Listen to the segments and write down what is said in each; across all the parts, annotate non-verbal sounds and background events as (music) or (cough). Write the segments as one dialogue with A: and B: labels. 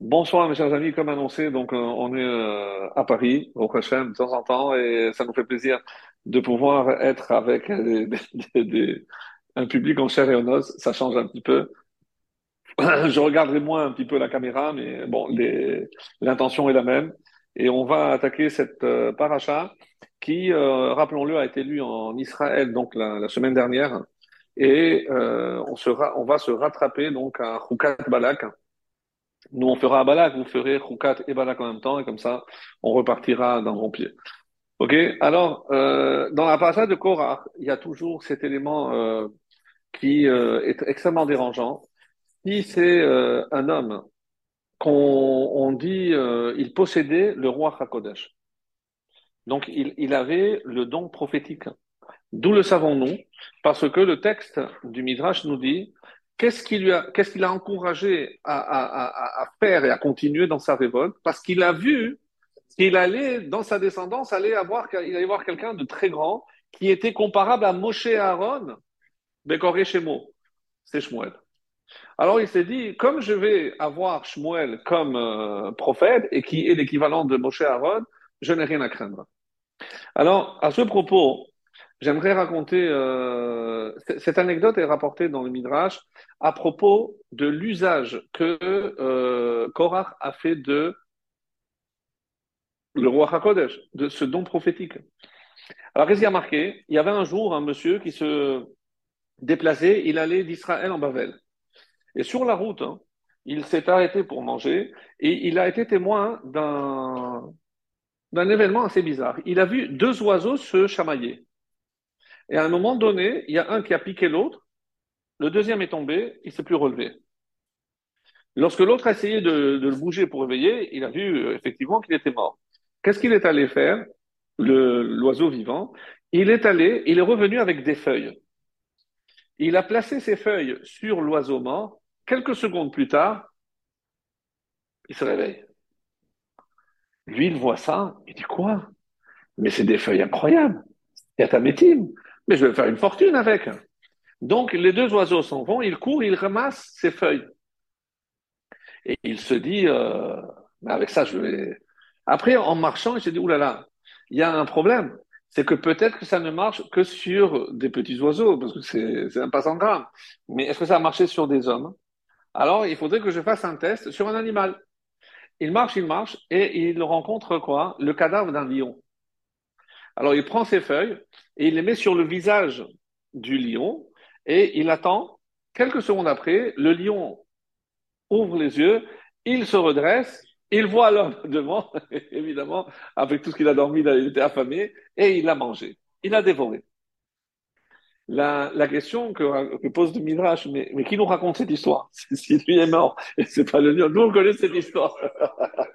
A: Bonsoir mes chers amis, comme annoncé, donc euh, on est euh, à Paris, au Hachem, de temps en temps, et ça nous fait plaisir de pouvoir être avec des- des- des- un public en chair et en os, ça change un petit peu. (clears throat) Je regarderai moins un petit peu la caméra, mais bon, l'intention est la même. Et on va attaquer cette euh, paracha qui, euh, rappelons-le, a été lue en Israël donc la, la semaine dernière. Et euh, on sera, on va se rattraper donc à Chukat Balak. Nous, on fera Balak, vous ferez Chukat et Balak en même temps, et comme ça, on repartira d'un bon pied. Ok? Alors, euh, dans la paracha de Korah, il y a toujours cet élément euh, qui euh, est extrêmement dérangeant. Si c'est un homme qu'on on dit il possédait le roi Hakodesh. Donc il avait le don prophétique. D'où le savons-nous? Parce que le texte du Midrash nous dit qu'est-ce qui lui a, qu'est-ce qu'il a encouragé à, à, à, à faire et à continuer dans sa révolte? Parce qu'il a vu qu'il allait, dans sa descendance, aller avoir, il allait voir quelqu'un de très grand qui était comparable à Moshe Aaron, Bekoré Shemo. C'est Shmuel. Alors il s'est dit, comme je vais avoir Shmuel comme euh, prophète et qui est l'équivalent de Moshe Aaron, je n'ai rien à craindre. Alors, à ce propos, j'aimerais raconter, euh, cette anecdote est rapportée dans le Midrash à propos de l'usage que euh, Korach a fait de le roi HaKodesh, de ce don prophétique. Alors, qu'est-ce qu'il y a marqué? Il y avait un jour un monsieur qui se déplaçait, il allait d'Israël en Bavel. Et sur la route, hein, il s'est arrêté pour manger et il a été témoin d'un d'un événement assez bizarre. Il a vu deux oiseaux se chamailler. Et à un moment donné, il y a un qui a piqué l'autre, le deuxième est tombé, il s'est plus relevé. Lorsque l'autre a essayé de, le bouger pour réveiller, il a vu euh, effectivement qu'il était mort. Qu'est-ce qu'il est allé faire, l'oiseau vivant? Il est allé, il est revenu avec des feuilles. Il a placé ses feuilles sur l'oiseau mort. Quelques secondes plus tard, il se réveille. Lui, il voit ça, il dit quoi? Mais c'est des feuilles incroyables. Il y a ta métime. Mais je vais faire une fortune avec. Donc, les deux oiseaux s'en vont, il court, il ramasse ses feuilles. Et il se dit, euh, mais avec ça, je vais. Après, en marchant, il se dit, oulala, il y a un problème. C'est que peut-être que ça ne marche que sur des petits oiseaux, parce que c'est un passant grave. Mais est-ce que ça a marché sur des hommes? Alors, il faudrait que je fasse un test sur un animal. Il marche, il marche, et il rencontre quoi? Le cadavre d'un lion. Alors, il prend ses feuilles et il les met sur le visage du lion et il attend. Quelques secondes après, le lion ouvre les yeux, il se redresse, il voit l'homme (laughs) devant, évidemment, avec tout ce qu'il a dormi, il était affamé, et il l'a mangé. Il l'a dévoré. La, question que, pose le Midrash, mais, mais qui nous raconte cette histoire? (laughs) Si lui est mort, et c'est pas le lion, nous on connaît cette histoire.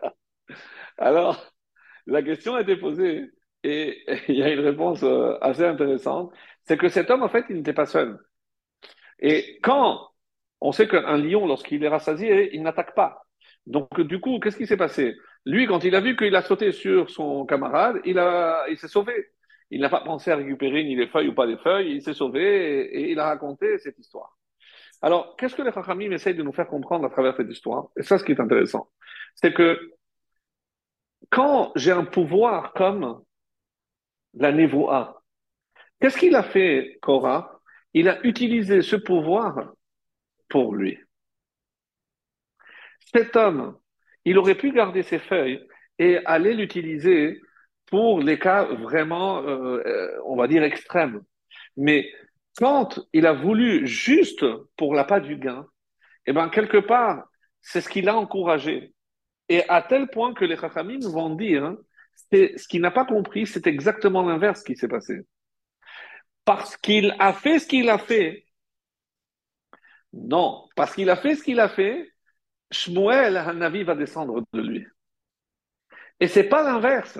A: (laughs) Alors, la question a été posée, et, (laughs) il y a une réponse euh, assez intéressante, c'est que cet homme, en fait, il n'était pas seul. Et quand on sait qu'un lion, lorsqu'il est rassasié, il n'attaque pas. Donc, du coup, qu'est-ce qui s'est passé? Lui, quand il a vu qu'il a sauté sur son camarade, il a, il s'est sauvé. Il n'a pas pensé à récupérer ni les feuilles ou pas les feuilles, il s'est sauvé et, et il a raconté cette histoire. Alors, qu'est-ce que les Chachamim essayent de nous faire comprendre à travers cette histoire? Et ça, ce qui est intéressant, c'est que quand j'ai un pouvoir comme la névoa, qu'est-ce qu'il a fait, Korah? Il a utilisé ce pouvoir pour lui. Cet homme, il aurait pu garder ses feuilles et aller l'utiliser pour les cas vraiment, euh, on va dire, extrêmes. Mais quand il a voulu juste pour l'appât du gain, eh ben, quelque part, c'est ce qu'il a encouragé. Et à tel point que les Chachamim vont dire, ce qu'il n'a pas compris, c'est exactement l'inverse qui s'est passé. Parce qu'il a fait ce qu'il a fait. Non, parce qu'il a fait ce qu'il a fait, Shmuel Hanavi va descendre de lui. Et c'est pas l'inverse.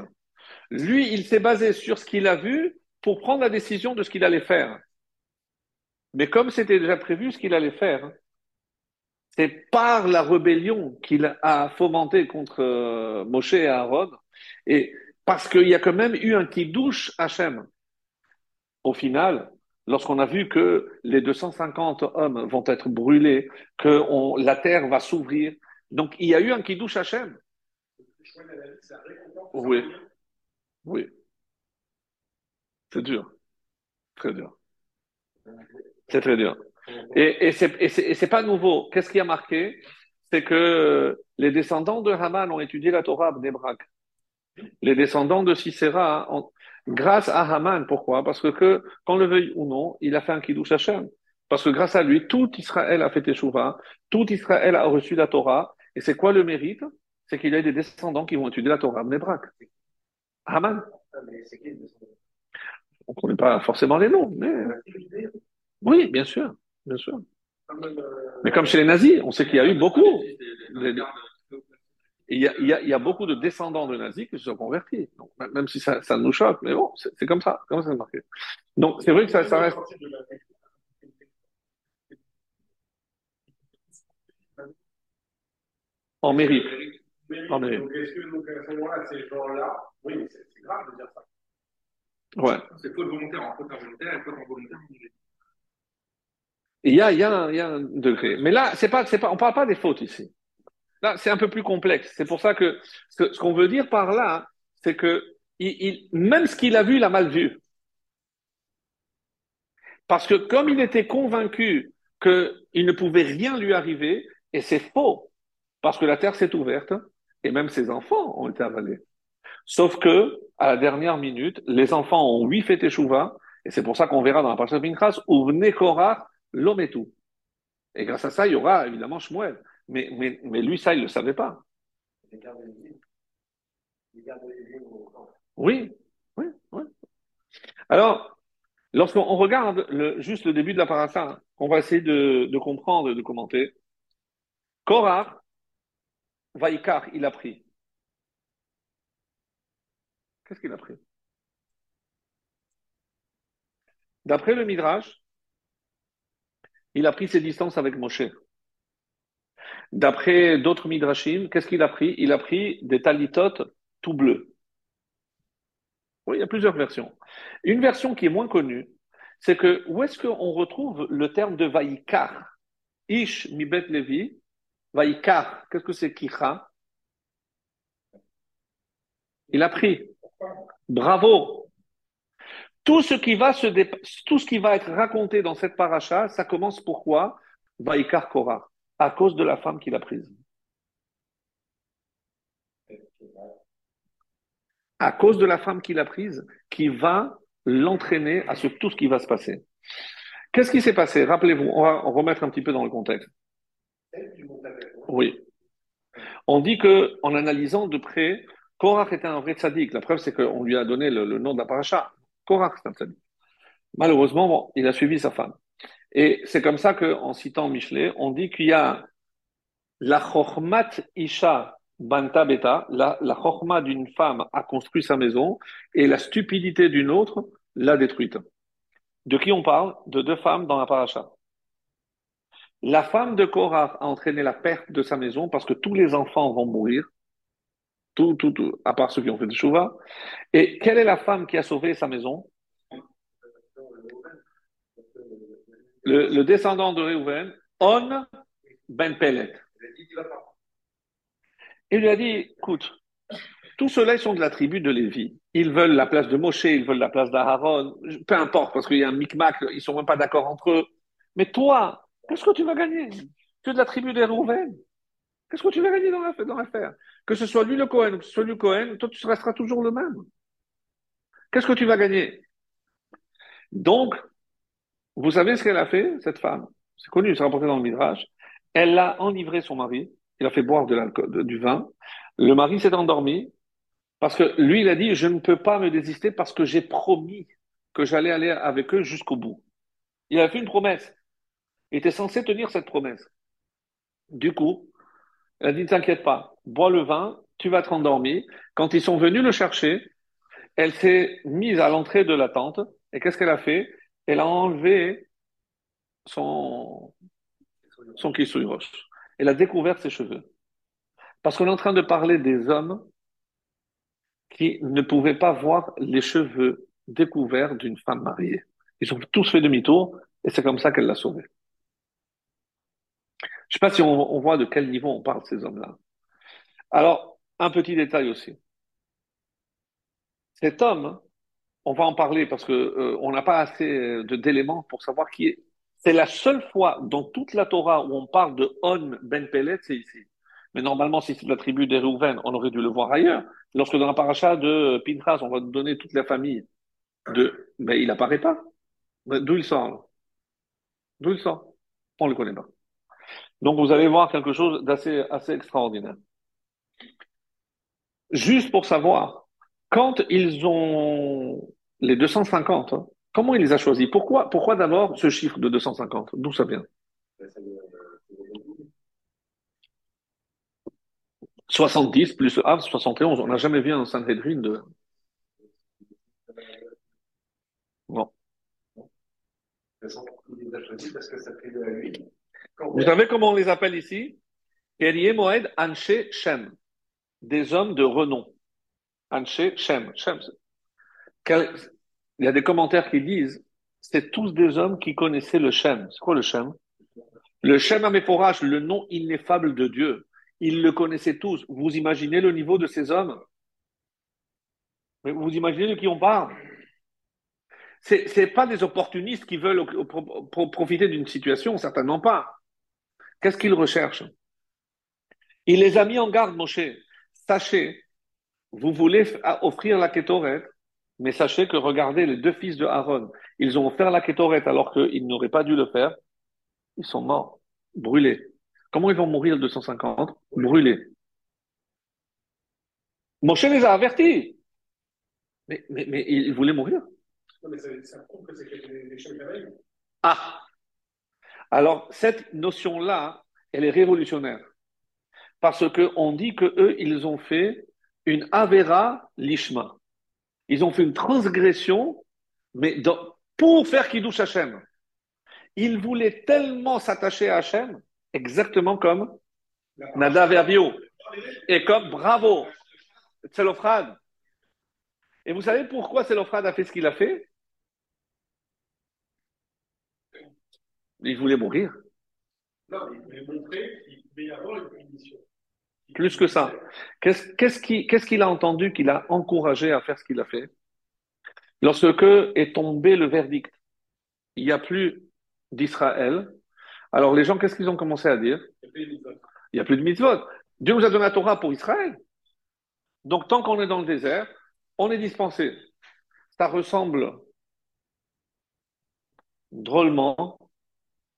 A: Lui, il s'est basé sur ce qu'il a vu pour prendre la décision de ce qu'il allait faire. Mais comme c'était déjà prévu ce qu'il allait faire, c'est par la rébellion qu'il a fomenté contre euh, Moshe et Aaron, et parce qu'il y a quand même eu un qui douche Hachem. Au final, lorsqu'on a vu que les 250 hommes vont être brûlés, que la terre va s'ouvrir, Donc, il y a eu un Kiddush Hashem. Oui. Oui. C'est dur. Très dur. C'est très dur. Et, c'est pas nouveau. Qu'est-ce qui a marqué? C'est que les descendants de Haman ont étudié la Torah à. Les descendants de Sisera, grâce à Haman, pourquoi? Parce que, qu'on le veuille ou non, il a fait un Kiddush Hashem. Parce que grâce à lui, tout Israël a fait Teshuvah, tout Israël a reçu la Torah. Et c'est quoi le mérite? C'est qu'il y a des descendants qui vont étudier la Torah à. Haman. On ne connaît pas forcément les noms, mais... Oui, bien sûr, bien sûr. Mais comme chez les nazis, on sait qu'il y a eu beaucoup. Il y, a, il, y a, il y a, beaucoup de descendants de nazis qui se sont convertis. Donc, même si ça, ça nous choque, mais bon, c'est comme ça, comme ça marqué? Donc c'est vrai que ça, ça reste. En mérite. En mérite. Donc est-ce que donc, à ce moment-là, ces gens-là, oui, c'est grave de dire ça. Ouais. C'est faute volontaire en faute involontaire et faute involontaire en il y a, y, a un, y a un degré. Mais là, c'est pas, c'est pas, on parle pas des fautes ici. Là, c'est un peu plus complexe. C'est pour ça que ce, qu'on veut dire par là, c'est que il, il, même ce qu'il a vu, il a mal vu. Parce que comme il était convaincu qu'il ne pouvait rien lui arriver, et c'est faux, parce que la terre s'est ouverte, et même ses enfants ont été avalés. Sauf que, à la dernière minute, les enfants ont huit fait échouva, et c'est pour ça qu'on verra dans la partie de venait Korah l'homme et tout. Et grâce à ça, il y aura évidemment Shmuel. Mais, mais, mais lui, ça, il ne le savait pas. Oui, oui, oui. Alors, lorsqu'on regarde le, juste le début de la parasha, on va essayer de, de comprendre et de commenter. Korah, Vaikar, il a pris. Qu'est-ce qu'il a pris? D'après le Midrash, il a pris ses distances avec Moshe. D'après d'autres midrashim, qu'est-ce qu'il a pris? Il a pris des talitotes tout bleus. Oui, il y a plusieurs versions. Une version qui est moins connue, c'est que où est-ce qu'on retrouve le terme de Vaikar? Ish mibet levi, Vaikar, qu'est-ce que c'est? Kicha Il a pris. Bravo tout ce qui va se tout ce qui va être raconté dans cette paracha, ça commence pourquoi? Vaikar Korah, à cause de la femme qu'il a prise. À cause de la femme qu'il a prise, qui va l'entraîner à ce, tout ce qui va se passer. Qu'est-ce qui s'est passé? Rappelez-vous, on va remettre un petit peu dans le contexte. Oui. On dit que, en analysant de près, Korah était un vrai tzaddik. La preuve, c'est qu'on lui a donné le, le nom de la paracha. Korach, Malheureusement, bon, il a suivi sa femme. Et c'est comme ça qu'en citant Michelet, on dit qu'il y a la chokhmat isha banta beta, la, la d'une femme a construit sa maison et la stupidité d'une autre l'a détruite. De qui on parle? De deux femmes dans la paracha. La femme de Korach a entraîné la perte de sa maison parce que tous les enfants vont mourir tout, tout, tout, à part ceux qui ont fait des chouvas. Et quelle est la femme qui a sauvé sa maison? Le, descendant de Réhouven, On Ben Pelet. Il lui a dit, écoute, tous ceux-là, ils sont de la tribu de Lévi. Ils veulent la place de Moshe, ils veulent la place d'Aaron, peu importe, parce qu'il y a un micmac, ils sont même pas d'accord entre eux. Mais toi, qu'est-ce que tu vas gagner? Tu es de la tribu des Réhouven. Qu'est-ce que tu vas gagner dans l'affaire Que ce soit lui le Cohen ou que ce soit lui Cohen, toi tu resteras toujours le même. Qu'est-ce que tu vas gagner? Donc, vous savez ce qu'elle a fait, cette femme? C'est connu, c'est rapporté dans le Midrash. Elle a enivré son mari, il a fait boire du vin. Le mari s'est endormi parce que lui, il a dit, je ne peux pas me désister parce que j'ai promis que j'allais aller avec eux jusqu'au bout. Il a fait une promesse. Il était censé tenir cette promesse. Du coup, elle a dit, t'inquiète pas, bois le vin, tu vas te rendormir. Quand ils sont venus le chercher, elle s'est mise à l'entrée de la tente. Et qu'est-ce qu'elle a fait? Elle a enlevé son, son. Elle a découvert ses cheveux. Parce qu'on est en train de parler des hommes qui ne pouvaient pas voir les cheveux découverts d'une femme mariée. Ils ont tous fait demi-tour et c'est comme ça qu'elle l'a sauvée. Je ne sais pas si on, voit de quel niveau on parle, ces hommes-là. Alors, un petit détail aussi. Cet homme, on va en parler parce que euh, n'a pas assez de- d'éléments pour savoir qui est. C'est la seule fois dans toute la Torah où on parle de On ben Pelet, c'est ici. Mais normalement, si c'est de la tribu des on aurait dû le voir ailleurs. Lorsque dans la paracha de Pinchas, on va donner toute la famille de, ben il apparaît pas. D'où il sort? D'où il sort? On le connaît pas. Donc vous allez voir quelque chose d'assez assez extraordinaire. Juste pour savoir, quand ils ont les 250, hein, comment il les a choisis? Pourquoi, pourquoi d'abord ce chiffre de 250? D'où ça vient? 70 plus Av, 71. On n'a jamais vu un Sanhedrin de... Non. Vous savez comment on les appelle ici? Kerie Moed Anshe Shem. Des hommes de renom. Anshe Shem. Shem. Il y a des commentaires qui disent, c'est tous des hommes qui connaissaient le Shem. C'est quoi le Shem? Le Shem Améphorach, le nom ineffable de Dieu. Ils le connaissaient tous. Vous imaginez le niveau de ces hommes? Mais vous imaginez de qui on parle? C'est, c'est pas des opportunistes qui veulent profiter d'une situation, certainement pas. Qu'est-ce qu'ils recherchent? Il les a mis en garde, Moshe. Sachez, vous voulez f- offrir la Kétoret, mais sachez que regardez les deux fils de Aaron. Ils ont offert la Kétoret alors qu'ils n'auraient pas dû le faire. Ils sont morts, brûlés. Comment ils vont mourir, le 250? Brûlés. Moshe les a avertis. Mais, mais, mais ils voulaient mourir.
B: Non, mais ça, ça prouve que c'est que des, des chefs cavaliers.
A: Ah! Alors, cette notion-là, elle est révolutionnaire. Parce que on dit que eux, ils ont fait une Avera Lishma. Ils ont fait une transgression, mais pour faire Kiddush Hashem. Ils voulaient tellement s'attacher à Hashem, exactement comme Nadav Abihu. Et comme, bravo, Tselophrad. Et vous savez pourquoi Tselophrad a fait ce qu'il a fait? Il voulait mourir.
B: Non, il voulait montrer qu'il pouvait y avoir une punition.
A: Plus que ça. Qu'est-ce qu'est-ce qui- qu'est-ce qu'il a entendu qu'il a encouragé à faire ce qu'il a fait? Lorsque est tombé le verdict, il n'y a plus d'Israël. Alors les gens, qu'est-ce qu'ils ont commencé à dire?
B: Il y a plus de mitzvot.
A: Il n'y a plus de mitzvot. Dieu nous a donné la Torah pour Israël. Donc tant qu'on est dans le désert, on est dispensé. Ça ressemble drôlement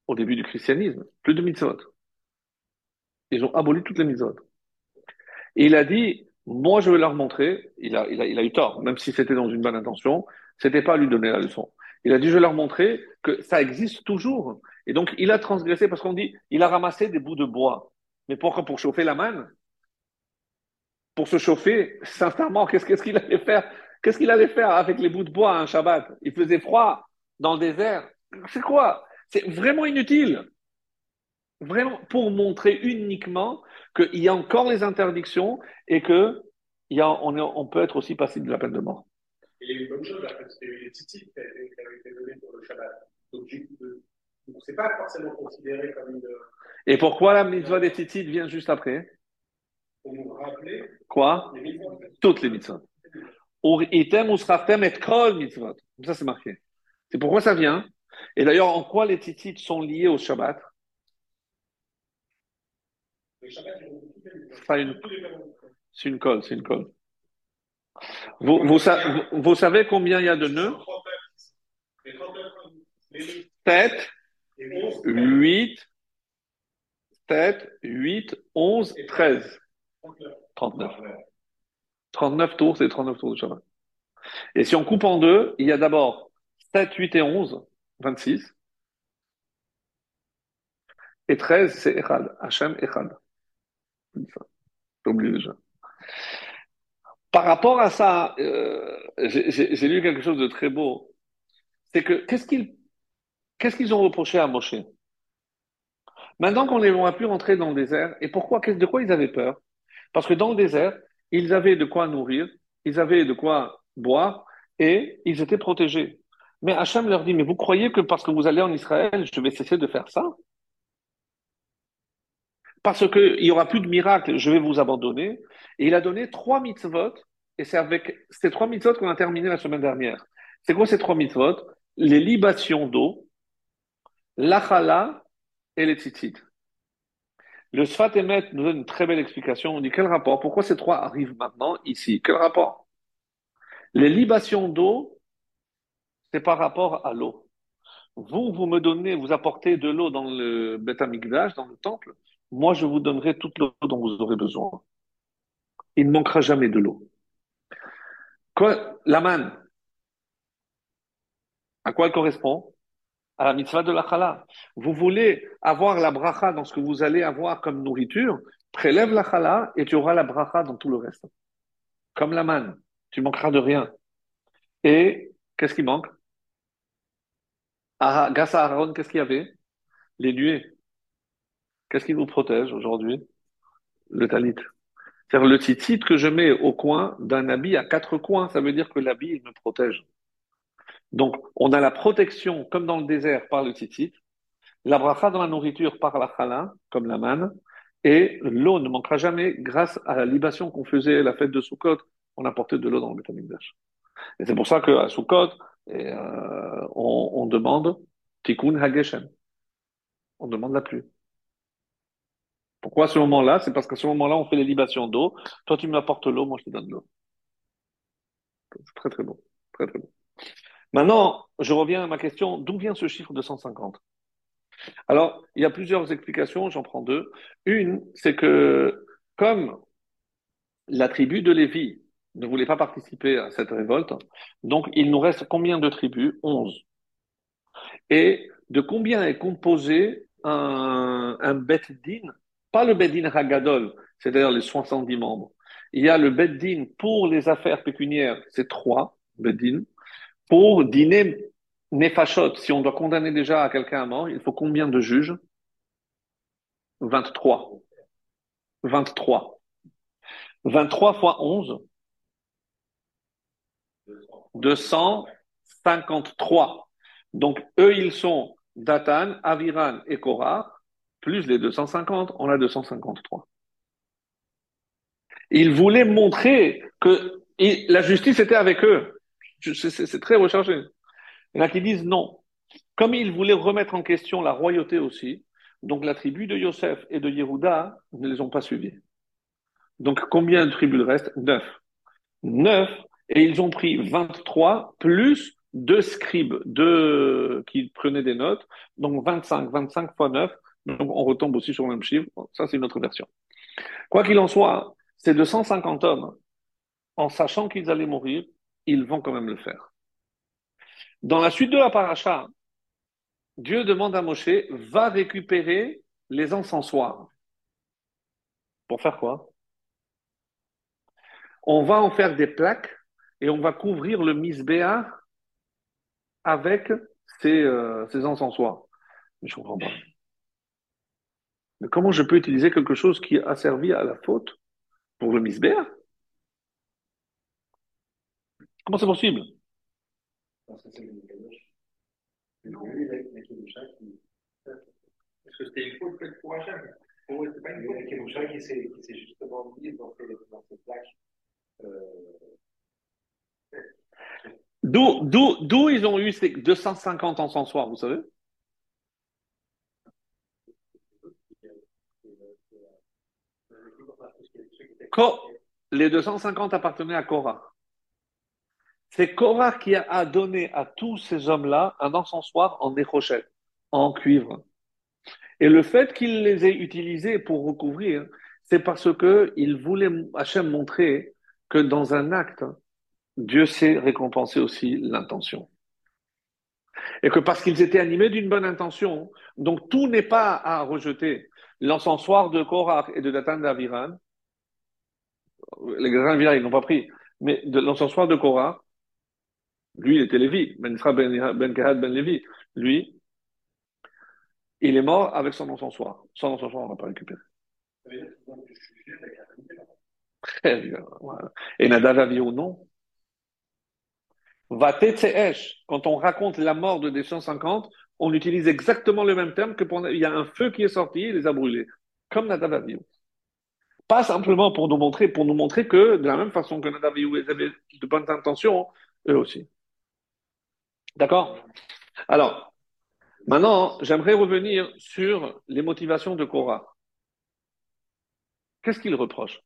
A: au début du christianisme. Plus de mitzvot. Ils ont aboli toutes les mitzvot. Et il a dit, moi je vais leur montrer, il a, eu tort, même si c'était dans une bonne intention, c'était pas à lui donner la leçon. Il a dit, je vais leur montrer que ça existe toujours. Et donc il a transgressé parce qu'on dit, il a ramassé des bouts de bois. Mais pourquoi? Pour chauffer la manne? Pour se chauffer, sincèrement, qu'est-ce qu'il allait faire? Qu'est-ce qu'il allait faire avec les bouts de bois un Shabbat? Il faisait froid dans le désert. C'est quoi? C'est vraiment inutile. Vraiment pour montrer uniquement qu'il y a encore les interdictions et que il y a, on, est- on peut être aussi passible de la peine de mort.
B: Et il y a une bonne chose, les tzitzit qui avaient été donnés pour le Shabbat. Donc, euh, donc c'est pas forcément considéré comme une.
A: Et pourquoi la mitzvah des tzitzit vient juste après?
B: Pour nous rappeler
A: Quoi?
B: les.
A: Toutes les mitzvot. Ur item et kol mitzvot. Ça, c'est marqué. C'est pourquoi ça vient? Et d'ailleurs, en quoi les tzitzit sont liés au Shabbat? Une-. C'est une colle, c'est une colle. Vous, vous, sa- vous- vous savez combien il y a de nœuds?
B: 39. Les 39, les
A: 7,
B: les 11,
A: 8, 7, 8, 11, 13.
B: 39.
A: 39. 39 tours, c'est 39 tours de Shabbat. Et si on coupe en deux, il y a d'abord 7, 8 et 11, 26. Et 13, c'est Echad. Hachem Echad. J'ai oublié déjà. Par rapport à ça, euh, j'ai lu quelque chose de très beau. C'est que, qu'est-ce qu'ils qu'est-ce ont reproché à Moshe? Maintenant qu'on les a pu rentrer dans le désert, et pourquoi, de quoi ils avaient peur? Parce que dans le désert, ils avaient de quoi nourrir, ils avaient de quoi boire, et ils étaient protégés. Mais Hachem leur dit, mais vous croyez que parce que vous allez en Israël, je vais cesser de faire ça? parce qu'il n'y aura plus de miracle, je vais vous abandonner. Et il a donné trois mitzvot, et c'est avec ces trois mitzvot qu'on a terminé la semaine dernière. C'est quoi ces trois mitzvot? Les libations d'eau, l'achala et les tzitzit. Le Sfat Emet nous donne une très belle explication. On dit quel rapport? Pourquoi ces trois arrivent maintenant ici? Quel rapport? Les libations d'eau, c'est par rapport à l'eau. Vous, vous me donnez, vous apportez de l'eau dans le Beth dans le temple. Moi, je vous donnerai toute l'eau dont vous aurez besoin. Il ne manquera jamais de l'eau. La manne, à quoi elle correspond? À la mitzvah de la chala. Vous voulez avoir la bracha dans ce que vous allez avoir comme nourriture, prélève la chala et tu auras la bracha dans tout le reste. Comme la manne, tu manqueras de rien. Et qu'est-ce qui manque? Ah, Grâce à Aaron, qu'est-ce qu'il y avait? Les nuées. Qu'est-ce qui nous protège aujourd'hui? Le talit. C'est-à-dire le titit que je mets au coin d'un habit à quatre coins, ça veut dire que l'habit me protège. Donc, on a la protection, comme dans le désert, par le titit, la bracha dans la nourriture par la chala, comme la manne, et l'eau ne manquera jamais grâce à la libation qu'on faisait à la fête de Sukkot. On apportait de l'eau dans le Betamikdash. Et c'est pour ça qu'à Sukkot, euh, on, demande Tikkun Hageshem. On demande la pluie. Pourquoi à ce moment-là? C'est parce qu'à ce moment-là, on fait les libations d'eau. Toi, tu m'apportes l'eau, moi, je te donne l'eau. C'est très, très bon. Très, très bon. Maintenant, je reviens à ma question. D'où vient ce chiffre de 150 Alors, il y a plusieurs explications, j'en prends deux. Une, c'est que comme la tribu de Lévi ne voulait pas participer à cette révolte, donc il nous reste combien de tribus? 11. Et de combien est composé un, un Bet Din pas le Beddin Hagadol, c'est-à-dire les 70 membres. Il y a le Beddin pour les affaires pécuniaires, c'est trois Beddin. Pour dîner Nefashot, si on doit condamner déjà à quelqu'un à mort, il faut combien de juges? 23. 23. 23 fois 11 253. Donc, eux, ils sont Datan, Aviran et Korah plus les 250, on a 253. Il voulait montrer que la justice était avec eux. C'est très recherché. Il y en a qui disent non. Comme il voulait remettre en question la royauté aussi, donc la tribu de Yosef et de Yehuda ne les ont pas suivis. Donc combien de tribus reste? Neuf. Neuf, et ils ont pris 23 plus deux scribes, deux qui prenaient des notes, donc 25, 25 fois 9, donc on retombe aussi sur le même chiffre. Ça, c'est une autre version. Quoi qu'il en soit, ces 250 hommes, en sachant qu'ils allaient mourir, ils vont quand même le faire. Dans la suite de la paracha, Dieu demande à Moshe, va récupérer les encensoirs. Pour faire quoi? On va en faire des plaques et on va couvrir le misbéa avec ces, euh, ces encensoirs. Je comprends pas. Mais comment je peux utiliser quelque chose qui a servi à la faute pour le misbéa Comment c'est possible? Parce que c'était une faute faite pour Hachem. C'est pas une faute. Kedusha qui s'est justement mis dans, cette plaque. D'où ils ont eu ces 250 encensoirs, vous savez? Les 250 appartenaient à Korah. C'est Korah qui a donné à tous ces hommes-là un encensoir en échochet, en cuivre. Et le fait qu'il les ait utilisés pour recouvrir, c'est parce que il voulait Hachem montrer que dans un acte, Dieu sait récompenser aussi l'intention. Et que parce qu'ils étaient animés d'une bonne intention, donc tout n'est pas à rejeter. L'encensoir de Korah et de Datan d'Aviran, les grands ils n'ont pas pris. Mais de l'encensoir de Korah, lui, il était Lévi, Ben Ben, ben Kahad Ben Lévi. Lui, il est mort avec son encensoir. Son encensoir, on ne va pas récupérer. Très bien. Voilà. Et Nadav ou non quand on raconte la mort de des 150, on utilise exactement le même terme que pour, il y a un feu qui est sorti, il les a brûlés. comme Nadav Avihu. Pas simplement pour nous montrer, pour nous montrer que de la même façon que Nadav Avihu avaient de bonnes intentions, eux aussi. D'accord? Alors, maintenant, j'aimerais revenir sur les motivations de Korah. Qu'est-ce qu'il reproche?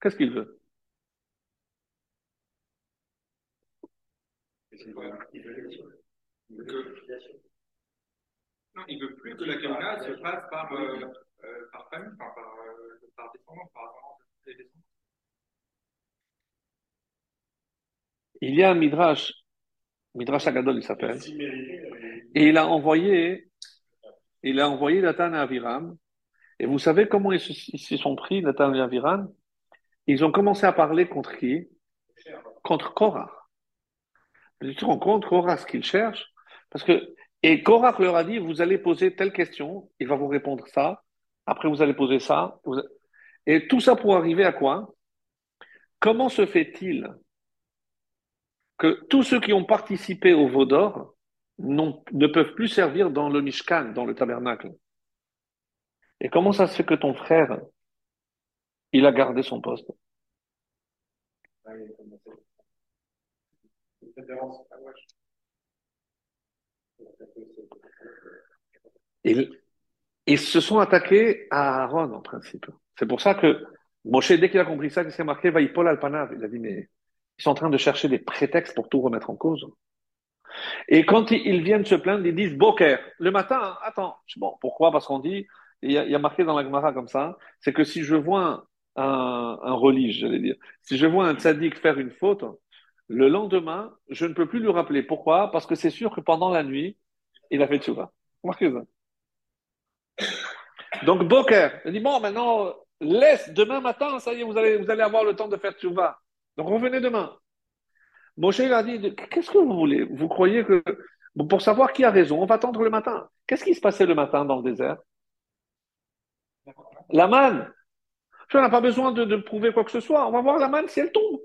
A: Qu'est-ce qu'il veut?
C: Non, il veut plus que la Kamala se passe par, euh, euh, par famille, par, par, euh, par descendance, par descendance.
A: Il y a un Midrash, Midrash Agadol il s'appelle, et il a envoyé, il a envoyé Nathan à Aviram, et vous savez comment ils se, sont pris, Nathan et Aviram? Ils ont commencé à parler contre qui? Contre Korah. Tu te rends compte, ce qu'il cherche Parce que et Korach leur a dit, vous allez poser telle question, il va vous répondre ça, après vous allez poser ça. Et tout ça pour arriver à quoi? Comment se fait-il que tous ceux qui ont participé au Vaudor ne peuvent plus servir dans le Mishkan, dans le tabernacle? Et comment ça se fait que ton frère, il a gardé son poste? Ils, se sont attaqués à Aaron, en principe. C'est pour ça que Moshe, dès qu'il a compris ça, qu'est-ce qu'il a marqué? Paul Alpanav. Il a dit, mais ils sont en train de chercher des prétextes pour tout remettre en cause. Et quand ils viennent se plaindre, ils disent Boker. Le matin, attends, bon, pourquoi? Parce qu'on dit, il y, a, marqué dans la Gemara comme ça, c'est que si je vois un, un religieux, j'allais dire, si je vois un tzaddik faire une faute, le lendemain, je ne peux plus lui rappeler. Pourquoi? Parce que c'est sûr que pendant la nuit, il a fait tchouva. Remarquez ça. Donc, Boker, il dit, bon, maintenant, laisse, demain matin, ça y est, vous allez, avoir le temps de faire tchouva. Donc, revenez demain. Moshe, il a dit, qu'est-ce que vous voulez? Vous croyez que, pour savoir qui a raison, on va attendre le matin. Qu'est-ce qui se passait le matin dans le désert? La manne. Je n'ai pas besoin de, prouver quoi que ce soit. On va voir la manne si elle tombe.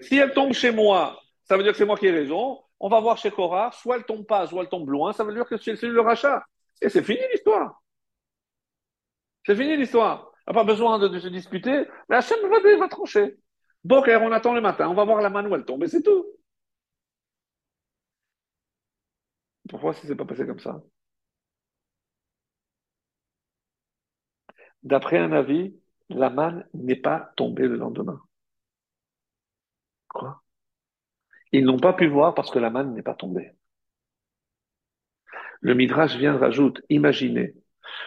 A: Si elle tombe chez moi, ça veut dire que c'est moi qui ai raison. On va voir chez Korah, soit elle tombe pas, soit elle tombe loin, ça veut dire que c'est le rachat. Et c'est fini l'histoire. C'est fini l'histoire. A pas besoin de, se disputer. Mais Hachem va, va trancher. Boker, on attend le matin, on va voir la main où elle tombe, et c'est tout. Pourquoi ça s'est pas passé comme ça? D'après un avis, la manne n'est pas tombée le lendemain. Quoi Ils n'ont pas pu voir parce que la manne n'est pas tombée. Le Midrash vient rajoute, imaginez,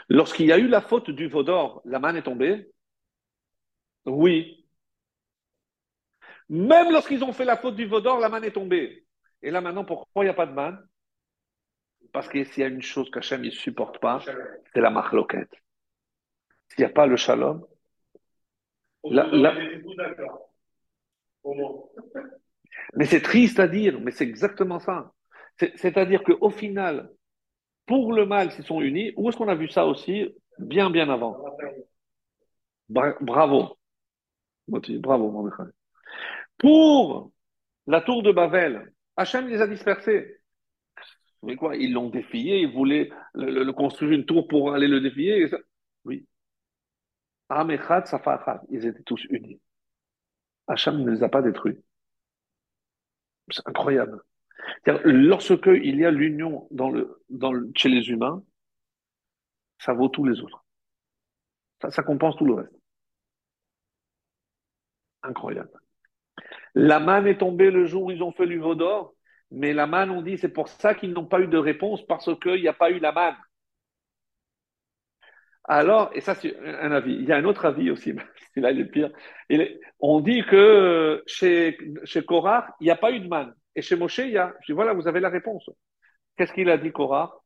A: lorsqu'il y a eu la faute du Vaudor, la manne est tombée? Oui. Même lorsqu'ils ont fait la faute du Vaudor, la manne est tombée. Et là maintenant, pourquoi il n'y a pas de manne? Parce que s'il y a une chose qu'Hachem ne supporte pas, c'est la machloquette. S'il n'y a pas le shalom, la, mais c'est triste à dire, mais c'est exactement ça. C'est-à-dire qu'au final, pour le mal, s'ils sont unis, où est-ce qu'on a vu ça aussi bien, bien avant? Bravo. Bravo, mon. Pour la tour de Babel, Hachem les a dispersés. Mais quoi? Ils l'ont défié, ils voulaient construire une tour pour aller le défier. Oui. Amechad, Safachad, ils étaient tous unis. Hacham ne les a pas détruits. C'est incroyable. Lorsque il y a l'union chez les humains, ça vaut tous les autres. Ça, compense tout le reste. Incroyable. La manne est tombée le jour où ils ont fait l'uveau d'or, mais la manne, on dit, c'est pour ça qu'ils n'ont pas eu de réponse parce qu'il n'y a pas eu la manne. Alors, et ça c'est un avis, il y a un autre avis aussi, (laughs) là il est pire. on dit que chez, chez Korah, il n'y a pas eu de manne. Et chez Moshe, il y a. Je dis, voilà, vous avez la réponse. Qu'est-ce qu'il a dit, Korah?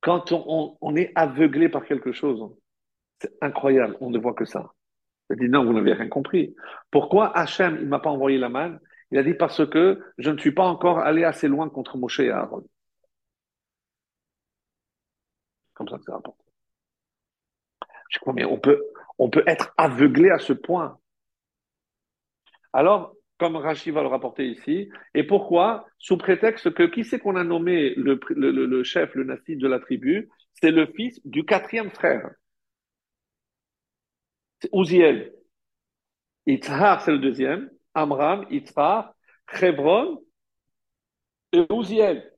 A: Quand on, est aveuglé par quelque chose, c'est incroyable, on ne voit que ça. Il a dit, non, vous n'avez rien compris. Pourquoi Hachem, il ne m'a pas envoyé la manne? Il a dit, parce que je ne suis pas encore allé assez loin contre Moshe et Aaron. Comme ça c'est important. Je crois, mais on peut, être aveuglé à ce point. Alors, comme Rashi va le rapporter ici. Et pourquoi? Sous prétexte que qui c'est qu'on a nommé le, chef, le natif de la tribu? C'est le fils du quatrième frère. C'est Uziel. Itzhar, c'est le deuxième. Amram, Itzhar, Hebron et Uziel.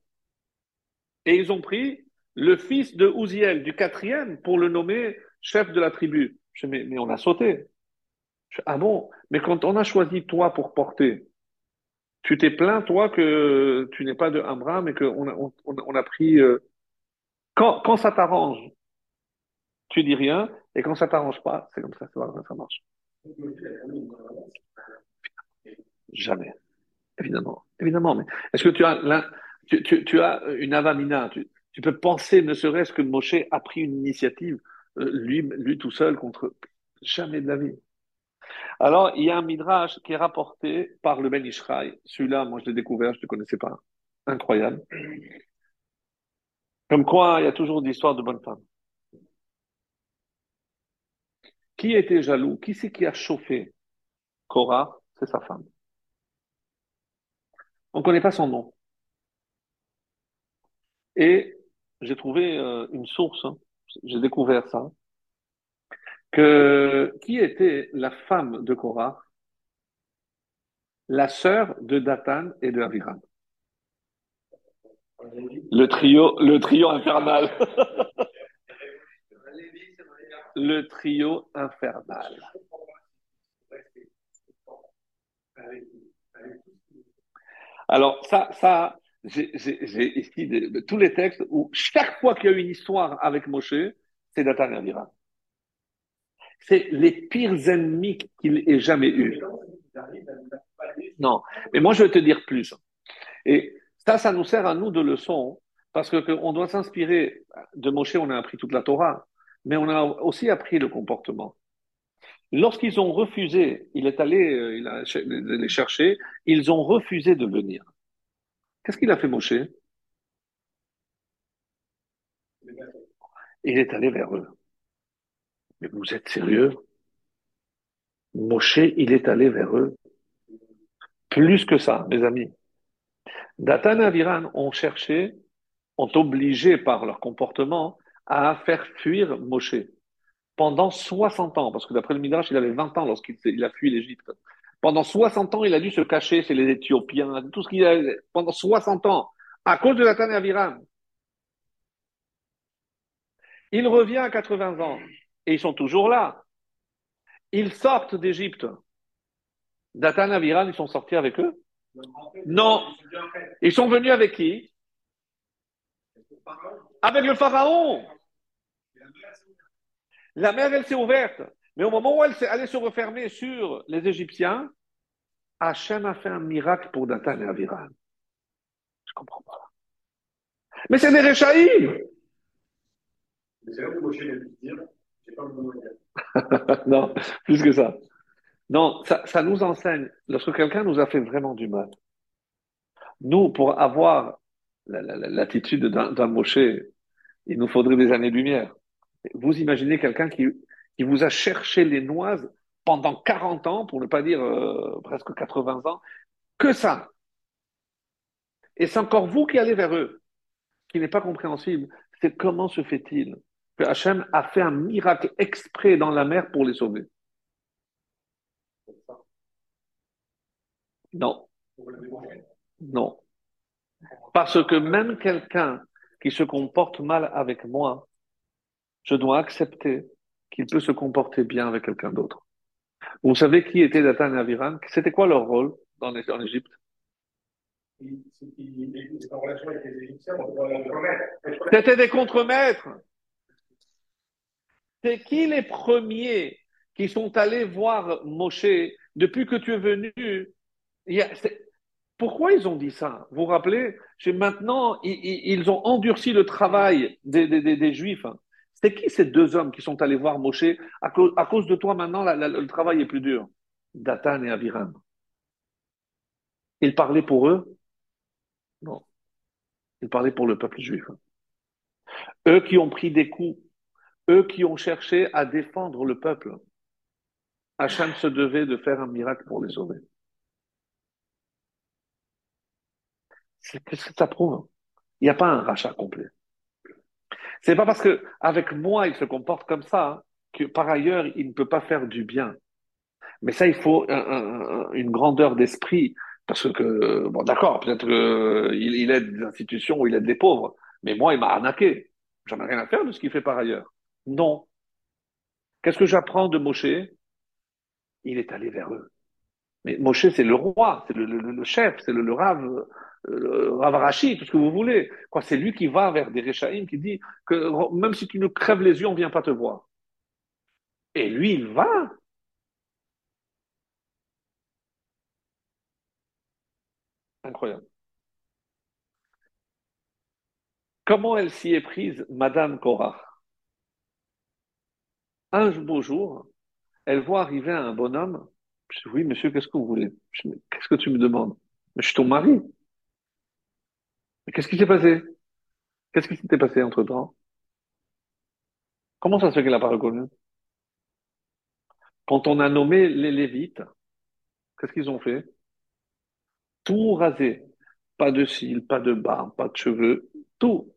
A: Et ils ont pris le fils de Uziel, du quatrième, pour le nommer chef de la tribu. Je dis, mais, on a sauté. ah bon, mais quand on a choisi toi pour porter, tu t'es plaint, toi, que tu n'es pas de Amram et qu'on a, on, a pris... Euh, quand, quand ça t'arrange, tu dis rien, et quand ça t'arrange pas, c'est comme ça, ça, ça marche. Jamais. Évidemment. Évidemment. Mais est-ce que tu as, tu, tu, tu, as une avamina tu, tu peux penser, ne serait-ce que Moshe a pris une initiative, euh, lui, lui tout seul, contre jamais de la vie. Alors, il y a un midrash qui est rapporté par le Ben Ishraï. Celui-là, moi, je l'ai découvert, je ne le connaissais pas. Incroyable. Comme quoi, il y a toujours des histoires de bonnes femmes. Qui était jaloux? Qui c'est qui a chauffé? Cora C'est sa femme. On ne connaît pas son nom. Et j'ai trouvé euh, une source, hein. j'ai découvert ça, que qui était la femme de Korah, la sœur de Dathan et de Aviram. Le trio, le trio infernal. (laughs) le trio infernal. Alors ça, ça, j'ai ici tous les textes où chaque fois qu'il y a une histoire avec Moshe, c'est Dathan et. C'est les pires ennemis qu'il ait jamais eu. Non, mais moi je vais te dire plus. Et ça, ça nous sert à nous de leçon, parce que on doit s'inspirer de Moshe. On a appris toute la Torah, mais on a aussi appris le comportement. Lorsqu'ils ont refusé, il est allé, euh, il a les chercher, ils ont refusé de venir. Qu'est-ce qu'il a fait Moshe? Il est allé vers eux. Mais vous êtes sérieux? Moshe, il est allé vers eux. Plus que ça, mes amis. Datan et Aviran ont cherché, ont obligé par leur comportement à faire fuir Moshe pendant 60 ans, parce que d'après le Midrash, il avait 20 ans lorsqu'il a fui l'Égypte. Pendant 60 ans, il a dû se cacher chez les Éthiopiens, tout ce qu'il a, pendant 60 ans, à cause de la Tane Aviram. Il revient à 80 ans, et ils sont toujours là. Ils sortent d'Égypte. Datan Aviram, ils sont sortis avec eux? Non. Ils sont venus avec qui? Avec le pharaon. La mer, elle s'est ouverte. Mais au moment où elle allait se refermer sur les Égyptiens, Hachem a fait un miracle pour Datan et Aviram. Je comprends pas. Mais c'est des réchaïs C'est là où dire, j'ai pas (laughs) Non, plus que ça. Non, ça, ça nous enseigne, lorsque quelqu'un nous a fait vraiment du mal, nous, pour avoir l'attitude d'un Moshe, il nous faudrait des années-lumière. Vous imaginez quelqu'un qui, il vous a cherché les noises pendant 40 ans, pour ne pas dire euh, presque 80 ans, que ça. Et c'est encore vous qui allez vers eux. Ce qui n'est pas compréhensible, c'est comment se fait-il que Hachem a fait un miracle exprès dans la mer pour les sauver Non. Non. Parce que même quelqu'un qui se comporte mal avec moi, je dois accepter qu'il peut se comporter bien avec quelqu'un d'autre. Vous savez qui était Dathan et Aviram? C'était quoi leur rôle en Égypte? C'était des contremaîtres. C'est qui les premiers qui sont allés voir Moshe depuis que tu es venu? Pourquoi ils ont dit ça? Vous vous rappelez? Maintenant, ils, ont endurci le travail des, des Juifs. C'est qui ces deux hommes qui sont allés voir Moshe à cause, de toi maintenant, le travail est plus dur? Datan et Aviram. Ils parlaient pour eux? Non. Ils parlaient pour le peuple juif. Eux qui ont pris des coups, eux qui ont cherché à défendre le peuple. Hachem se devait de faire un miracle pour les sauver. Qu'est-ce que ça prouve Il n'y a pas un rachat complet. C'est pas parce que avec moi il se comporte comme ça hein, que par ailleurs il ne peut pas faire du bien. Mais ça, il faut une grandeur d'esprit parce que bon, d'accord, peut-être qu'il il aide des institutions ou il aide des pauvres, mais moi il m'a arnaqué. J'en ai rien à faire de ce qu'il fait par ailleurs. Non. Qu'est-ce que j'apprends de Moshe? Il est allé vers eux. Mais Moshe, c'est le roi, c'est le, chef, c'est le, rave, le Rav tout ce que vous voulez. Quoi, c'est lui qui va vers des Réchaïm, qui dit que même si tu nous crèves les yeux, on vient pas te voir. Et lui, il va. Incroyable. Comment elle s'y est prise, Madame Korach Un beau jour, elle voit arriver un bonhomme. Je dis, oui, monsieur, qu'est-ce que vous voulez? Qu'est-ce que tu me demandes? Je suis ton mari. Qu'est-ce qui s'est passé? Qu'est-ce qui s'était passé entre-temps Comment ça se fait qu'elle n'a pas reconnu? Quand on a nommé les Lévites, qu'est-ce qu'ils ont fait? Tout rasé. Pas de cils, pas de barbe, pas de cheveux, tout.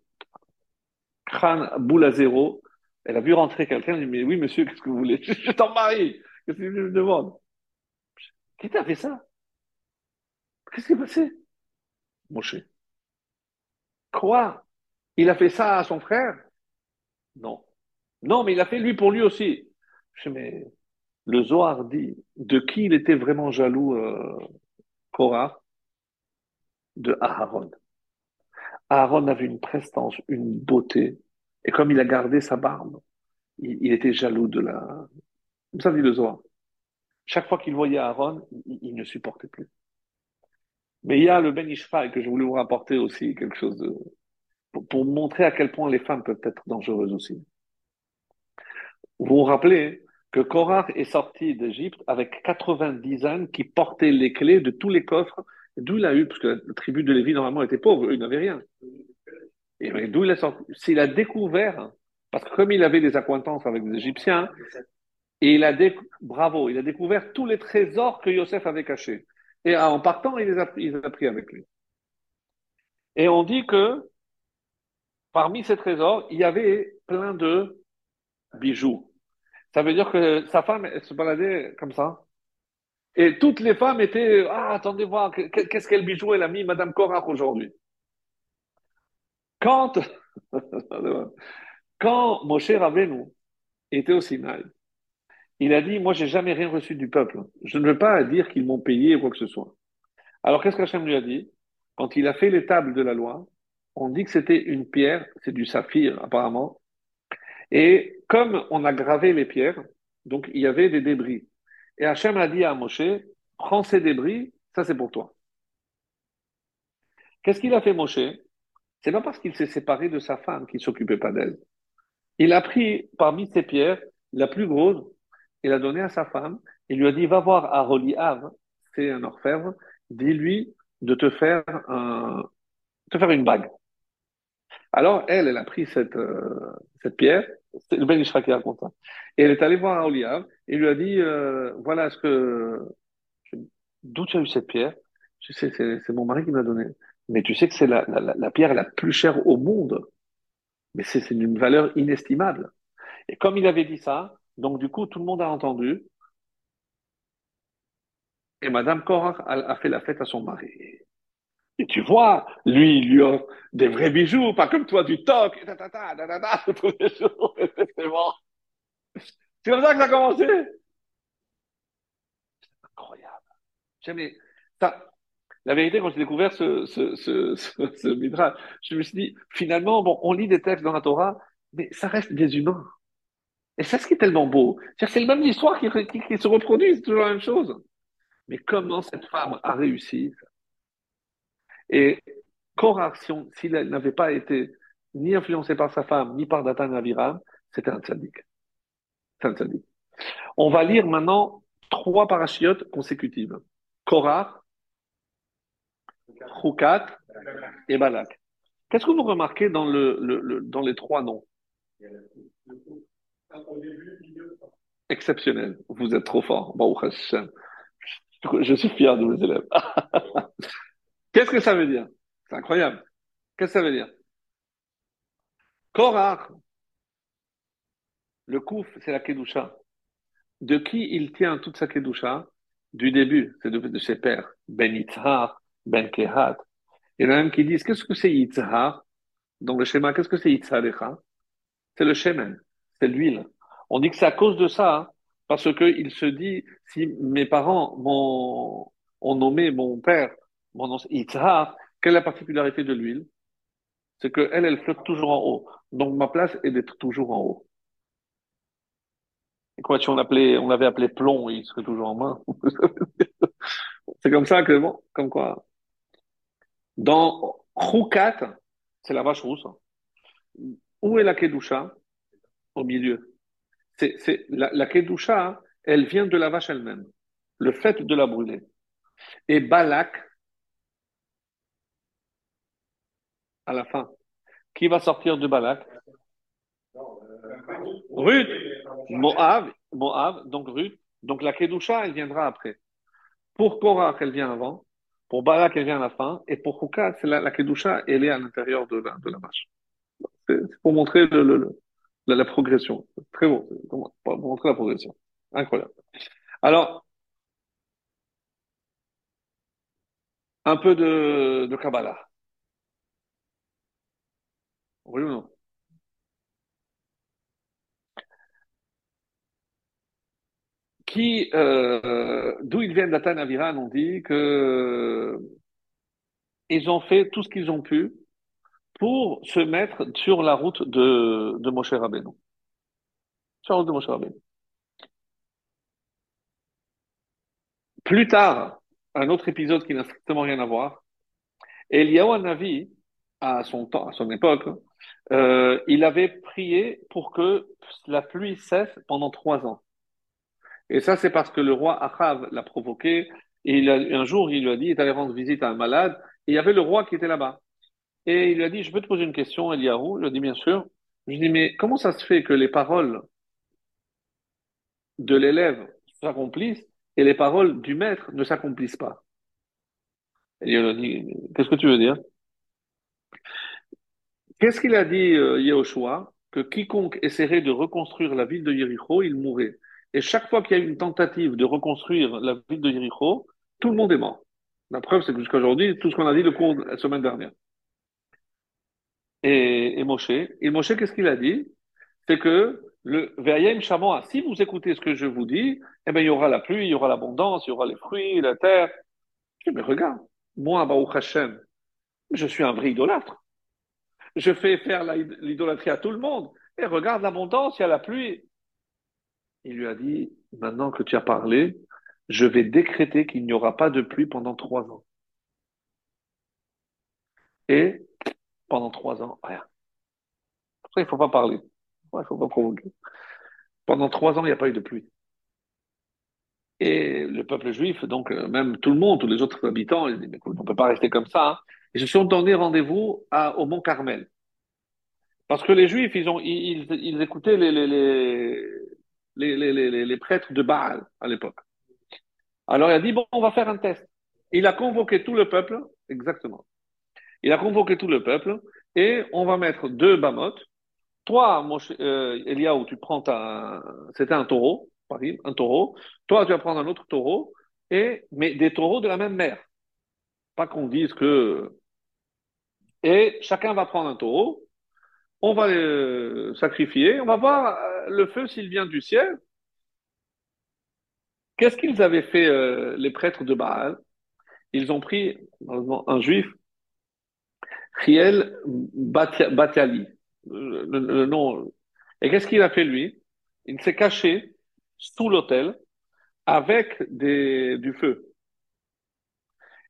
A: Crâne, boule à zéro. Elle a vu rentrer quelqu'un, elle dit, mais oui, monsieur, qu'est-ce que vous voulez? (laughs) Je t'en marie. Qu'est-ce que vous me demande Qui t'a fait ça? Qu'est-ce qui s'est passé? Moshe. Quoi? Il a fait ça à son frère? Non. Non, mais il a fait lui pour lui aussi. Je mais le Zohar dit de qui il était vraiment jaloux, euh, Korah? De Aaron. Aaron avait une prestance, une beauté, et comme il a gardé sa barbe, il, était jaloux de la. Comme ça dit le Zohar. Chaque fois qu'il voyait Aaron, il, ne supportait plus. Mais il y a le Ben Ishraï que je voulais vous rapporter aussi, quelque chose de, pour, montrer à quel point les femmes peuvent être dangereuses aussi. Vous vous rappelez que Korach est sorti d'Égypte avec 90 ânes qui portaient les clés de tous les coffres. D'où il a eu, parce que la tribu de Lévi normalement était pauvre, il n'avait rien. Et d'où il est sorti? S'il a découvert, parce que comme il avait des acquaintances avec les Égyptiens, et il a bravo, il a découvert tous les trésors que Yosef avait cachés. Et en partant, il les a, pris avec lui. Et on dit que parmi ces trésors, il y avait plein de bijoux. Ça veut dire que sa femme se baladait comme ça. Et toutes les femmes étaient Ah, attendez voir, qu'est-ce qu'elle bijou elle a mis Madame Korach aujourd'hui? Quand, (laughs) quand Moshe Rabbeinu était au Sinaï, il a dit Moi, j'ai jamais rien reçu du peuple. Je ne veux pas dire qu'ils m'ont payé ou quoi que ce soit. Alors, qu'est-ce qu'Hachem lui a dit? Quand il a fait les tables de la loi, on dit que c'était une pierre, c'est du saphir apparemment. Et comme on a gravé les pierres, donc il y avait des débris. Et Hachem a dit à Moshe, prends ces débris, ça c'est pour toi. Qu'est-ce qu'il a fait Moshe? C'est pas parce qu'il s'est séparé de sa femme qu'il s'occupait pas d'elle. Il a pris parmi ces pierres la plus grosse il l'a donnée à sa femme. Il lui a dit, va voir à Roliav, c'est un orfèvre, dis-lui de te faire une bague. Alors, elle, elle a pris cette, euh, cette pierre, c'est le Ben Ishra qui raconte ça, et elle est allée voir Oliav et lui a dit, euh, voilà ce que, d'où tu as eu cette pierre? C'est mon mari qui m'a donné. Mais tu sais que c'est la, pierre la plus chère au monde. Mais c'est d'une valeur inestimable. Et comme il avait dit ça, donc du coup, tout le monde a entendu. Et Madame Korach a fait la fête à son mari. Et tu vois, lui, il lui offre des vrais bijoux, pas comme toi, du toc, c'est. C'est comme ça que ça a commencé. C'est incroyable. Jamais, la vérité, quand j'ai découvert ce, ce, je me suis dit, finalement, on lit des textes dans la Torah, mais ça reste des humains. Et c'est ce qui est tellement beau. C'est le même histoire qui, qui, qui se reproduit, c'est toujours la même chose. Mais comment cette femme a réussi? Et Korah, s'il n'avait pas été ni influencé par sa femme, ni par Datan Aviram, c'était un tzaddik. C'est un tzaddik. On va lire maintenant trois parachiotes consécutives. Korah, Chukat et Balak. Qu'est-ce que vous remarquez dans les trois noms? Exceptionnel. Vous êtes trop fort. Je suis fier de mes élèves. (laughs) Qu'est-ce que ça veut dire? C'est incroyable. Qu'est-ce que ça veut dire? Korach, le kouf, c'est la kedusha. De qui il tient toute sa kedusha? Du début, c'est de, de, ses pères. Ben Yitzhar, Ben Kehat. Il y en a même qui disent, qu'est-ce que c'est Yitzhar? Dans le schéma, qu'est-ce que c'est Yitzharecha? C'est le shemen, c'est l'huile. On dit que c'est à cause de ça, hein, parce que il se dit, si mes parents m'ont, ont nommé mon père, mon nom, Yitzhar, quelle est la particularité de l'huile? C'est que elle, flotte toujours en haut. Donc ma place est d'être toujours en haut. Et quoi, si on appelait, on l'avait appelé plomb, il serait toujours en main. (laughs) C'est comme ça que bon, comme quoi. Dans Choukat, c'est la vache rousse. Où est la Kedusha? Au milieu. C'est, c'est, la, la Kedusha, elle vient de la vache elle-même. Le fait de la brûler. Et Balak, à la fin. Qui va sortir de Balak? Ruth, Moab, Moab, donc Ruth. Donc la Kedusha, elle viendra après. Pour Korach, elle vient avant. Pour Balak, elle vient à la fin. Et pour Hukat, la, la Kedusha, elle est à l'intérieur de la, de la vache. C'est pour montrer le, le- la, progression. Très bon. Pour montrer la progression. Incroyable. Alors, un peu de, Kabbalah. Oui ou non? Qui, euh, d'où ils viennent d'Atan Aviran, on dit que ils ont fait tout ce qu'ils ont pu pour se mettre sur la route de, Moshe Rabbeinu. Sur la route de Moshe Rabbeinu. Plus tard, un autre épisode qui n'a strictement rien à voir, Eliyahu Hanavi, à son temps, à son époque, euh, il avait prié pour que la pluie cesse pendant trois ans. Et ça, c'est parce que le roi Achav l'a provoqué. Et un jour, il lui a dit, il est allé rendre visite à un malade. Il y avait le roi qui était là-bas. Et il lui a dit, je peux te poser une question, Eliyahu? Il lui a dit, bien sûr. Je lui ai dit, mais comment ça se fait que les paroles de l'élève s'accomplissent et les paroles du maître ne s'accomplissent pas? Et il a dit, qu'est-ce que tu veux dire? Qu'est-ce qu'il a dit, euh, Yehoshua? Que quiconque essaierait de reconstruire la ville de Jéricho, il mourrait. Et chaque fois qu'il y a eu une tentative de reconstruire la ville de Jéricho, tout le monde est mort. La preuve, c'est que jusqu'à aujourd'hui, tout ce qu'on a dit le cours de la semaine dernière. Et, Moshe, et Moshe, qu'est-ce qu'il a dit? C'est que le Ve'ayim Shamoa, si vous écoutez ce que je vous dis, eh ben, il y aura la pluie, il y aura l'abondance, il y aura les fruits, la terre. Je dis, mais regarde, moi, Baruch Hashem, je suis un vrai idolâtre. Je fais faire l'idolâtrie à tout le monde. Et regarde l'abondance, il y a la pluie. Il lui a dit, maintenant que tu as parlé, je vais décréter qu'il n'y aura pas de pluie pendant trois ans. Et pendant trois ans, rien. Après, il faut pas parler. Il faut pas provoquer. Pendant trois ans, il n'y a pas eu de pluie. Et le peuple juif, donc euh, même tout le monde, tous les autres habitants, ils disent, mais on peut pas rester comme ça. Ils se sont donné rendez-vous au mont Carmel. Parce que les juifs, ils ont, ils, ils, écoutaient les, les, les- les prêtres de Baal à l'époque. Alors il a dit, bon, on va faire un test. Il a convoqué tout le peuple, exactement. Il a convoqué tout le peuple et on va mettre deux bamotes. Toi, euh, Eliaou, tu prends ta, c'était un taureau, par exemple, un taureau. Toi, tu vas prendre un autre taureau et, mais des taureaux de la même mère. Pas qu'on dise que, et chacun va prendre un taureau. On va le sacrifier. On va voir euh, le feu s'il vient du ciel. Qu'est-ce qu'ils avaient fait, euh, les prêtres de Baal? Ils ont pris, malheureusement, un juif, Batia- Batiali, le, nom. Et qu'est-ce qu'il a fait lui? Il s'est caché sous l'autel avec du feu.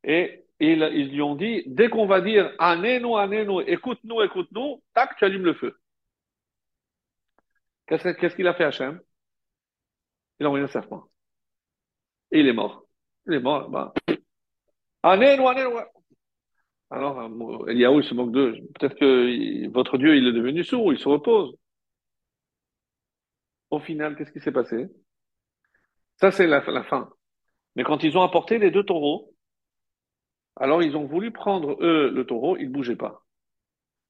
A: Et ils, lui ont dit, dès qu'on va dire Anénou, Anénou, écoute-nous, écoute-nous, tac, tu allumes le feu. Qu'est-ce qu'il a fait Hachem? Il a envoyé un serpent. Et il est mort. Il est mort. Bah. Anénou, Anénou. Alors, euh, Eliaou, il se moque d'eux. Peut-être que votre Dieu, il est devenu sourd, il se repose. Au final, qu'est-ce qui s'est passé? Ça, c'est la, fin. Mais quand ils ont apporté les deux taureaux, Alors ils ont voulu prendre, eux, le taureau, ils ne bougeaient pas.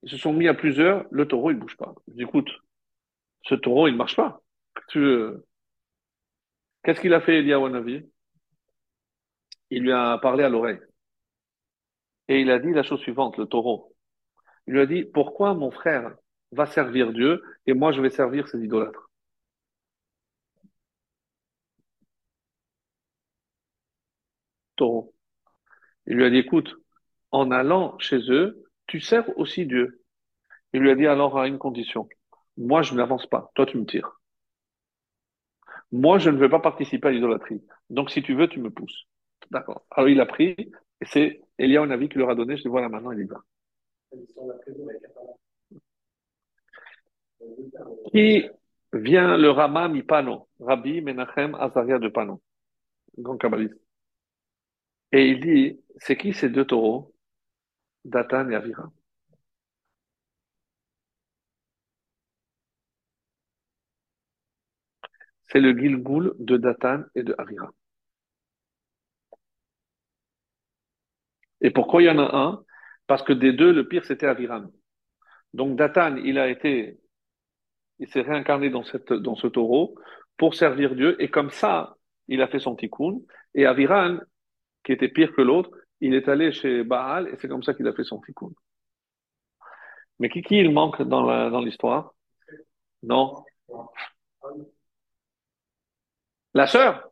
A: Ils se sont mis à plusieurs, le taureau, il ne bouge pas. Je dis, écoute, ce taureau, il ne marche pas. Tu... Qu'est-ce qu'il a fait, Eliyahu Navi? Il lui a parlé à l'oreille. Et il a dit la chose suivante, le taureau. Il lui a dit, pourquoi mon frère va servir Dieu et moi je vais servir ses idolâtres? Taureau. Il lui a dit, écoute, en allant chez eux, tu sers aussi Dieu. Il lui a dit alors à une condition. Moi, je n'avance pas. Toi, tu me tires. Moi, je ne veux pas participer à l'idolâtrie. Donc, si tu veux, tu me pousses. D'accord. Alors, il a pris, et c'est Elia avis qui leur a donné. Je dis, voilà, maintenant, il y va. Qui vient le Rama Mipano, Rabbi Menachem Azaria de Pano, grand kabbaliste. Et il dit, c'est qui ces deux taureaux Datan et Avira? C'est le Gilgoul de Datan et de Avira. Et pourquoi il y en a un? Parce que des deux, le pire, c'était Aviram. Donc Datan, il a été, il s'est réincarné dans, ce taureau pour servir Dieu, et comme ça, il a fait son tikkun. Et Aviran, qui était pire que l'autre, il est allé chez Baal, et c'est comme ça qu'il a fait son tikkun. Mais qui, qui il manque dans l'histoire? Non La sœur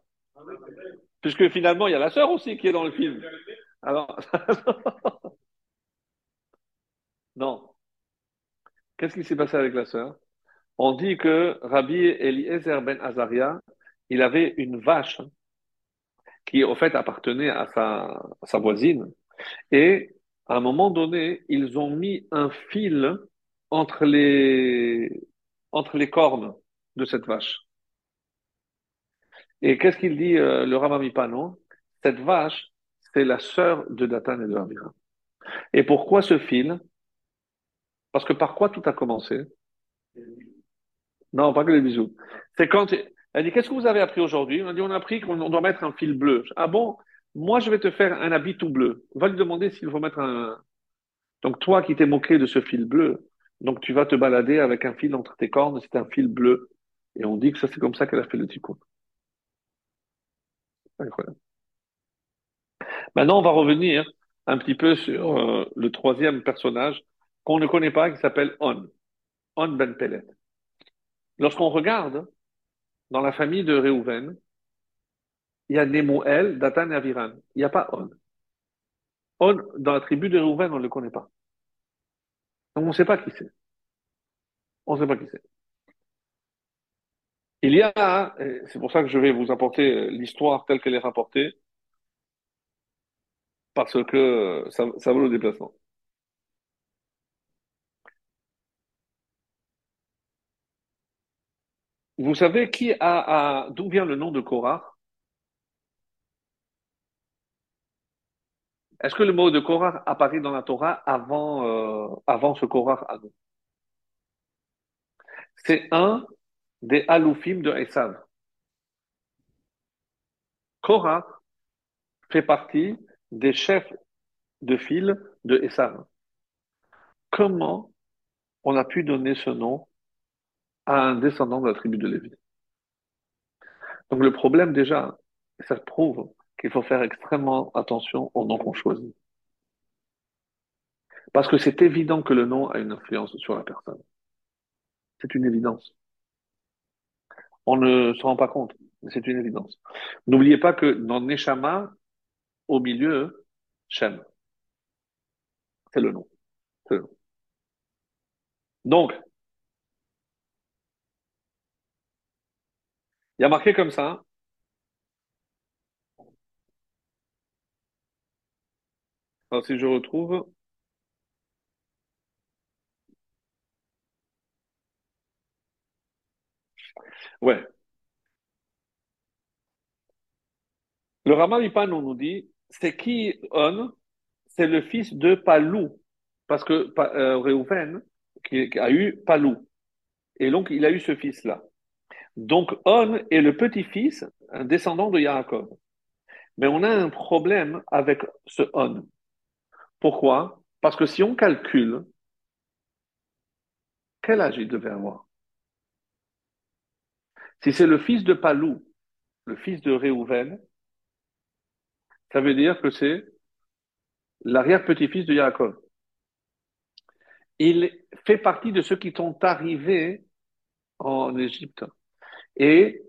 A: Puisque finalement, il y a la sœur aussi qui est dans le film. Alors, (laughs) non. Qu'est-ce qui s'est passé avec la sœur? On dit que Rabbi Eliezer ben Azaria, il avait une vache qui, au fait, appartenait à sa, voisine. Et à un moment donné, ils ont mis un fil entre les, entre les cornes de cette vache. Et qu'est-ce qu'il dit euh, le Ramamipano Cette vache, c'est la sœur de Datan et de Avira. Et pourquoi ce fil Parce que par quoi tout a commencé? Non, pas que les bisous. C'est quand elle dit qu'est-ce que vous avez appris aujourd'hui? On a dit on a appris qu'on doit mettre un fil bleu. Ah bon? Moi je vais te faire un habit tout bleu. On va lui demander s'il faut mettre un. Donc toi qui t'es moqué de ce fil bleu, donc tu vas te balader avec un fil entre tes cornes, c'est un fil bleu. Et on dit que ça c'est comme ça qu'elle a fait le tikkun. Incroyable. Maintenant, on va revenir un petit peu sur euh, le troisième personnage qu'on ne connaît pas, qui s'appelle On. On Ben Pelet. Lorsqu'on regarde dans la famille de Réhouven, il y a Nemuel, Datan et Aviran. Il n'y a pas On. On, dans la tribu de Réhouven, on ne le connaît pas. Donc on ne sait pas qui c'est. On ne sait pas qui c'est. Il y a, c'est pour ça que je vais vous apporter l'histoire telle qu'elle est rapportée, parce que ça, ça vaut le déplacement. Vous savez qui a, d'où vient le nom de Korah? Est-ce que le mot de Korah apparaît dans la Torah avant, euh, avant ce Korah C'est un des Aloufim de Esav. Korah fait partie des chefs de file de Esav. Comment on a pu donner ce nom à un descendant de la tribu de Lévi? Donc le problème déjà, ça prouve qu'il faut faire extrêmement attention au nom qu'on choisit. Parce que c'est évident que le nom a une influence sur la personne. C'est une évidence. On ne se rend pas compte, mais c'est une évidence. N'oubliez pas que dans Neshama, au milieu, Shem. C'est le nom. C'est le nom. Donc, il y a marqué comme ça. Alors, si je retrouve. Ouais. Le Ramavipan, on nous dit, c'est qui On C'est le fils de Palou. Parce que euh, qui, a eu Palou. Et donc, il a eu ce fils-là. Donc, On est le petit-fils, un descendant de Yaakov. Mais on a un problème avec ce On. Pourquoi? Parce que si on calcule, quel âge il devait avoir? Si c'est le fils de Palou, le fils de Réhouven, ça veut dire que c'est l'arrière-petit-fils de Yaakov. Il fait partie de ceux qui sont arrivés en Égypte. Et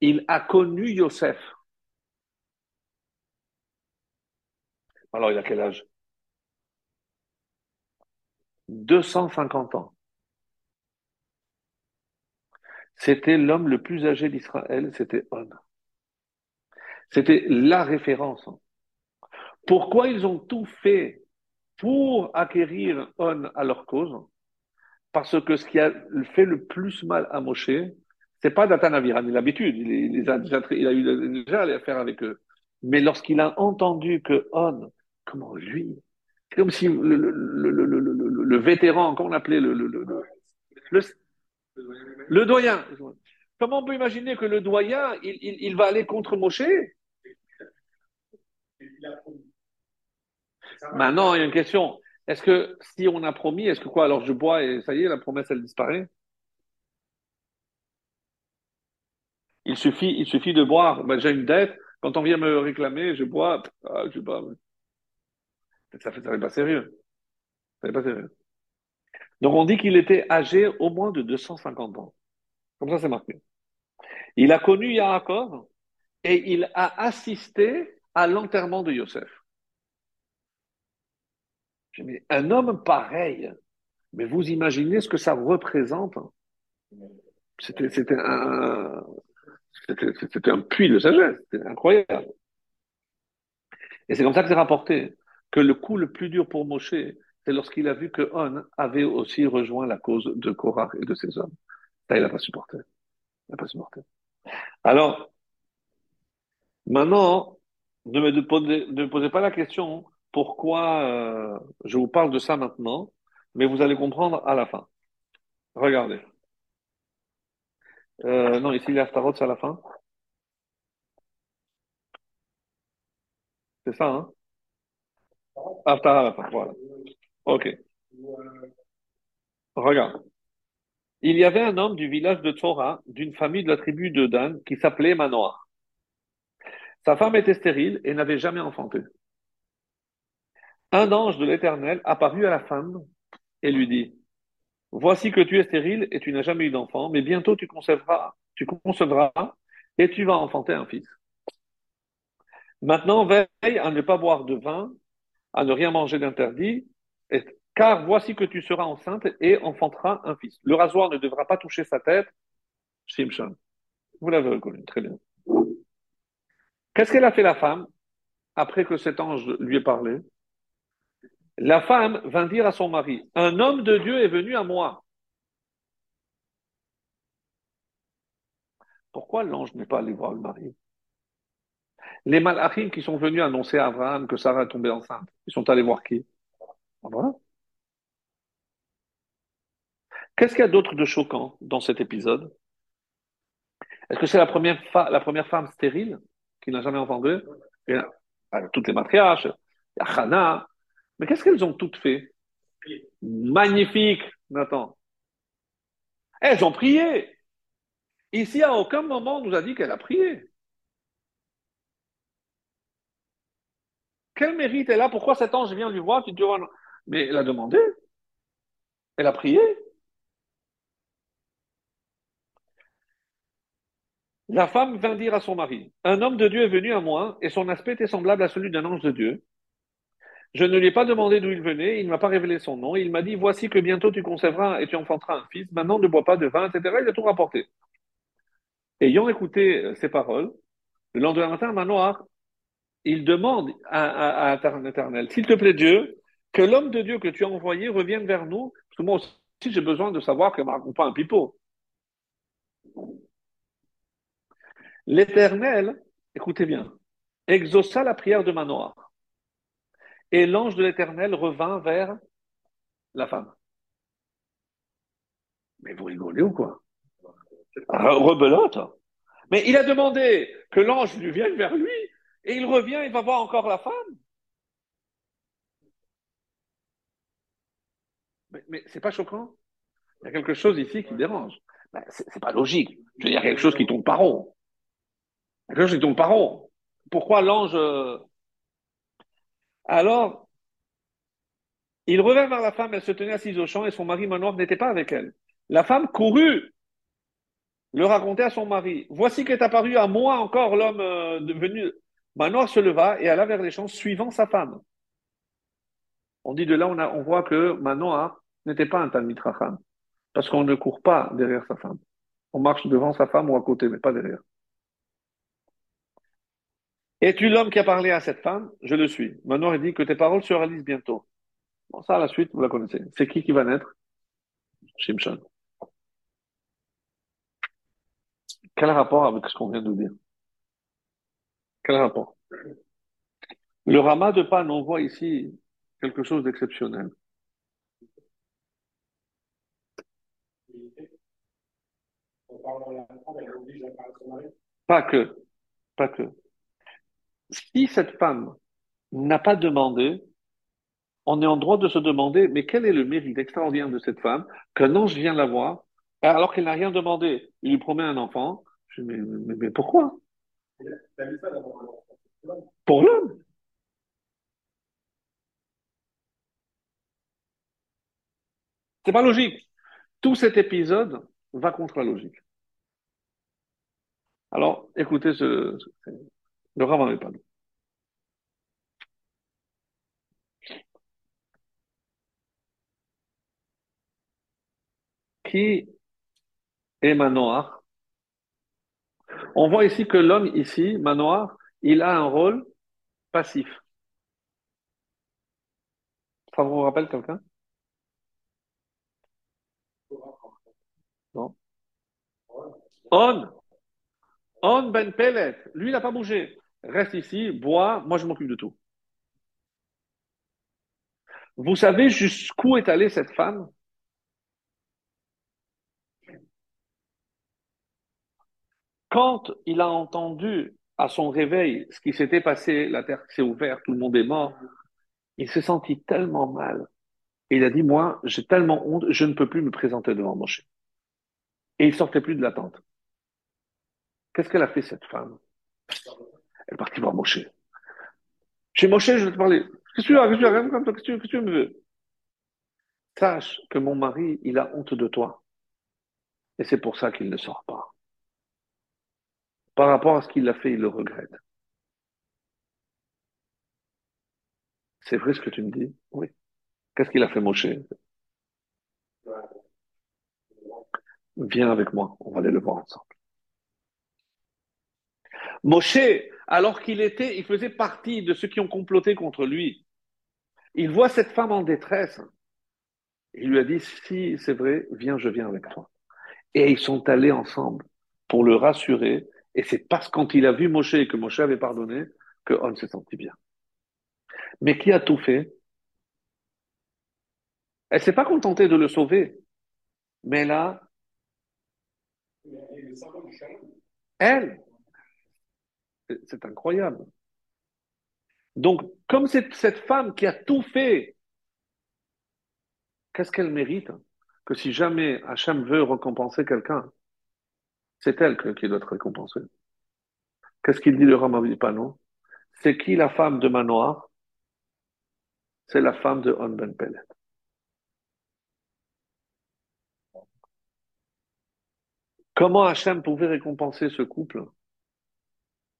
A: il a connu Yosef. Alors, il a quel âge? 250 ans. C'était l'homme le plus âgé d'Israël, c'était On. C'était la référence. Pourquoi ils ont tout fait pour acquérir On à leur cause Parce que ce qui a fait le plus mal à Moshe, c'est pas Datanaviran, il a l'habitude, il, a déjà, il a eu déjà à faire avec eux. Mais lorsqu'il a entendu que On, comment lui, comme si le, le, le, le, vétéran, comment on l'appelait, le, le, le, doyen. Comment on peut imaginer que le doyen, il, il, il va aller contre Moshe Maintenant, il y a une question. Est-ce que si on a promis, est-ce que quoi? Alors je bois et ça y est, la promesse, elle disparaît Il suffit, il suffit de boire. Ben, j'ai une dette. Quand on vient me réclamer, je bois. Ah, je. Ça fait, ça pas sérieux. Ça fait pas sérieux. Donc on dit qu'il était âgé au moins de 250 ans. Comme ça, c'est marqué. Il a connu Yaakov et il a assisté à l'enterrement de Yosef. Un homme pareil, mais vous imaginez ce que ça représente? C'était un, puits de sagesse, c'était incroyable. Et c'est comme ça que c'est rapporté que le coup le plus dur pour Moshe, c'est lorsqu'il a vu que On avait aussi rejoint la cause de Korach et de ses hommes. Ça, il n'a pas supporté. Il pas supporté. Alors, maintenant, ne me posez pas la question pourquoi euh, je vous parle de ça maintenant, mais vous allez comprendre à la fin. Regardez. Euh, non, ici, il y a Starot, c'est à la fin. C'est ça, hein? Haftarah à la fin, voilà. Ok. Regarde. Il y avait un homme du village de Torah, d'une famille de la tribu de Dan, qui s'appelait Manoah. Sa femme était stérile et n'avait jamais enfanté. Un ange de l'Éternel apparut à la femme et lui dit, Voici que tu es stérile et tu n'as jamais eu d'enfant, mais bientôt tu concevras, tu concevras et tu vas enfanter un fils. Maintenant, veille à ne pas boire de vin, à ne rien manger d'interdit, car voici que tu seras enceinte et enfanteras un fils. Le rasoir ne devra pas toucher sa tête. Shimshon. Vous l'avez reconnu, très bien. Qu'est-ce qu'elle a fait la femme après que cet ange lui ait parlé? La femme vint dire à son mari, un homme de Dieu est venu à moi. Pourquoi l'ange n'est pas allé voir le mari? Les malachim qui sont venus annoncer à Abraham que Sarah est tombée enceinte, ils sont allés voir qui? Abraham. Qu'est-ce qu'il y a d'autre de choquant dans cet épisode? Est-ce que c'est la première, femme stérile qui n'a jamais entendu? Toutes les matriarches, il y a Hannah, mais qu'est-ce qu'elles ont toutes fait? Magnifique, Nathan. Elles ont prié. Ici, à aucun moment, on nous a dit qu'elle a prié. Quel mérite elle a Pourquoi cet ange vient lui voir? Mais elle a demandé. Elle a prié. La femme vint dire à son mari, un homme de Dieu est venu à moi, et son aspect était semblable à celui d'un ange de Dieu. Je ne lui ai pas demandé d'où il venait, il ne m'a pas révélé son nom. Il m'a dit, voici que bientôt tu conserveras et tu enfanteras un fils. Maintenant, ne bois pas de vin, etc. Il a tout rapporté. Ayant écouté euh, ces paroles, le lendemain matin, Manoir, il demande à, à, l'Éternel, s'il te plaît Dieu, que l'homme de Dieu que tu as envoyé revienne vers nous, parce que moi aussi j'ai besoin de savoir que ne raconte pas un pipeau. L'Éternel, écoutez bien, exauça la prière de Manoir. Et l'ange de l'Éternel revint vers la femme. Mais vous rigolez ou quoi? Rebelote. Mais il a demandé que l'ange lui vienne vers lui, et il revient, il va voir encore la femme. Mais, mais c'est pas choquant Il y a quelque chose ici qui dérange. Ben, c'est pas logique. Je veux dire, quelque chose qui tourne pas rond. Quelque chose qui tourne pas rond. Pourquoi l'ange... Alors, il revint vers la femme, elle se tenait assise au champ et son mari Manoir n'était pas avec elle. La femme courut le raconter à son mari. Voici qu'est apparu à moi encore l'homme euh, devenu. Manoir se leva et alla vers les champs suivant sa femme. On dit de là, on, voit que Manoir n'était pas un Racham, parce qu'on ne court pas derrière sa femme. On marche devant sa femme ou à côté, mais pas derrière. Es-tu l'homme qui a parlé à cette femme? Je le suis. Manoir il dit que tes paroles se réalisent bientôt. Bon, ça, la suite, vous la connaissez. C'est qui qui va naître? Shimshon. Quel rapport avec ce qu'on vient de dire? Quel rapport? Le Rama de Pan, on voit ici quelque chose d'exceptionnel. Pas que, pas que. Si cette femme n'a pas demandé, on est en droit de se demander, mais quel est le mérite extraordinaire de cette femme qu'un ange vient la voir alors qu'elle n'a rien demandé Il lui promet un enfant. Je dis, mais, pourquoi? Pour l'homme. C'est pas logique. Tout cet épisode va contre la logique. Alors, écoutez ce- le Rav est pas. Qui est Manoach On voit ici que l'homme ici, Manoach, il a un rôle passif. Ça vous rappelle quelqu'un? Non On On Ben Pellet, lui, il n'a pas bougé. Reste ici, bois, moi je m'occupe de tout. Vous savez jusqu'où est allée cette femme? Quand il a entendu à son réveil ce qui s'était passé, la terre s'est ouverte, tout le monde est mort, il s'est senti tellement mal. Et il a dit, moi, j'ai tellement honte, je ne peux plus me présenter devant Moshe. Et il sortait plus de la tente. Qu'est-ce qu'elle a fait, cette femme? Elle est partie voir Moshe. Chez Moshe, je vais te parler. Qu'est-ce que tu as Qu'est-ce que tu me veux? Sache que mon mari, il a honte de toi. Et c'est pour ça qu'il ne sort pas. Par rapport à ce qu'il a fait, il le regrette. C'est vrai ce que tu me dis? Oui. Qu'est-ce qu'il a fait, Moshe? Viens avec moi, on va aller le voir ensemble. Moshe, alors qu'il était, il faisait partie de ceux qui ont comploté contre lui. Il voit cette femme en détresse. Il lui a dit, si c'est vrai, viens, je viens avec toi. Et ils sont allés ensemble pour le rassurer. Et c'est parce quand il a vu Moshe et que Moshe avait pardonné que On s'est senti bien. Mais qui a tout fait? Elle s'est pas contentée de le sauver. Mais là, elle, c'est- incroyable. Donc, comme c'est cette femme qui a tout fait, qu'est-ce qu'elle mérite Que si jamais Hachem veut récompenser quelqu'un, c'est elle qui doit être récompensée. Qu'est-ce qu'il dit le Ramavipano C'est qui la femme de Manoah? C'est la femme de On Ben Pellet. Comment Hachem pouvait récompenser ce couple?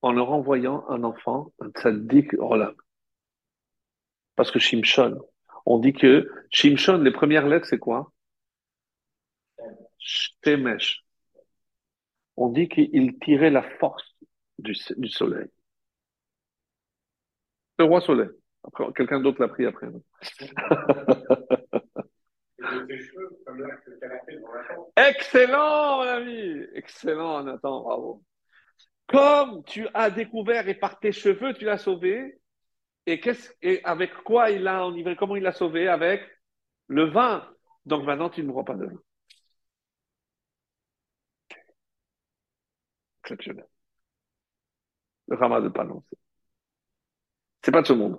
A: En leur envoyant un enfant, un tzaddik Olam. Parce que Shimshon, on dit que Shimshon, les premières lettres, c'est quoi? Shemesh. On dit qu'il tirait la force du, du soleil. Le roi soleil. Après, quelqu'un d'autre l'a pris après. (laughs) Excellent, mon ami. Excellent, Nathan, bravo. Comme tu as découvert et par tes cheveux, tu l'as sauvé. Et, qu'est-ce, et avec quoi il a enivré Comment il l'a sauvé? Avec le vin. Donc maintenant, tu ne bois pas de vin. Exceptionnel. Le ramas de Panon. C'est pas de ce monde.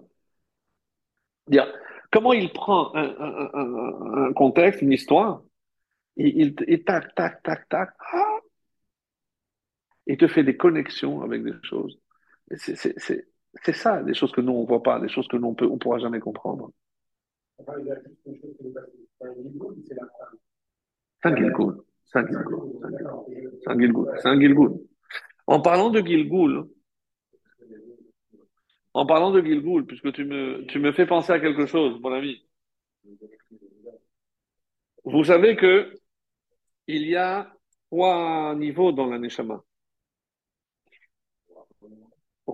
A: Dire, Comment il prend un, un- un- contexte, une histoire, il, il, il tac, tac, tac, tac, ah, il te fait des connexions avec des choses. C'est ça, des choses que nous, on voit pas, des choses que nous, on peut, on pourra jamais comprendre.
B: Enfin, il y a juste une chose qui nous passe. C'est un la femme.
A: Gilgoul. C'est un Gilgoul. C'est un Gilgoul. C'est un Gilgoul. En parlant de Gilgoul, en parlant de Gilgoul, puisque tu me, tu me fais penser à quelque chose, mon ami. Vous savez que il y a trois niveaux dans la Neshama.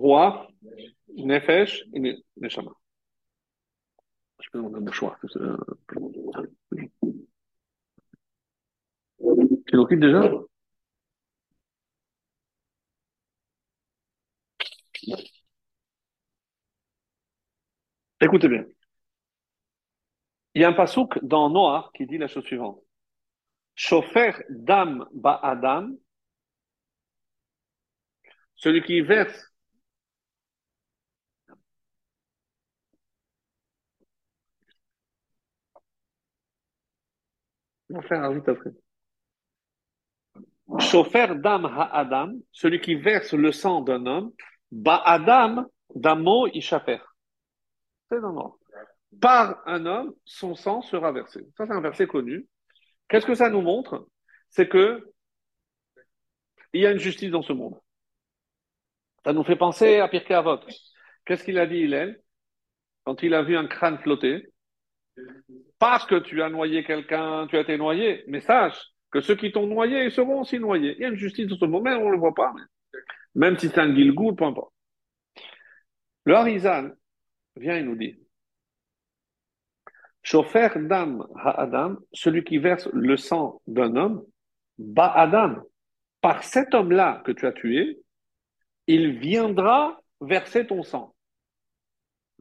A: Roi, Nefesh et Ne- Neshama. Je peux demander que, euh, Tu l'occupes déjà? Écoutez bien. Il y a un pasouk dans Noah qui dit la chose suivante. Shofer dam ba'adam, celui qui verse On faire un vite après. Shofer dam ha'adam, celui qui verse le sang d'un homme, ba'adam damo ishafer. C'est dans Noah. Par un homme, son sang sera versé. Ça, c'est un verset connu. Qu'est-ce que ça nous montre? C'est que il y a une justice dans ce monde. Ça nous fait penser à Pirkei Avot. Qu'est-ce qu'il a dit, Hillel, quand il a vu un crâne flotter? Parce que tu as noyé quelqu'un, tu as été noyé, mais sache que ceux qui t'ont noyé, ils seront aussi noyés. Il y a une justice dans ce mais on ne le voit pas. Même si c'est un Gilgul, peu importe. Le Harizal vient et nous dit Shofer dam ha'adam, celui qui verse le sang d'un homme, ba'adam, par cet homme-là que tu as tué, il viendra verser ton sang.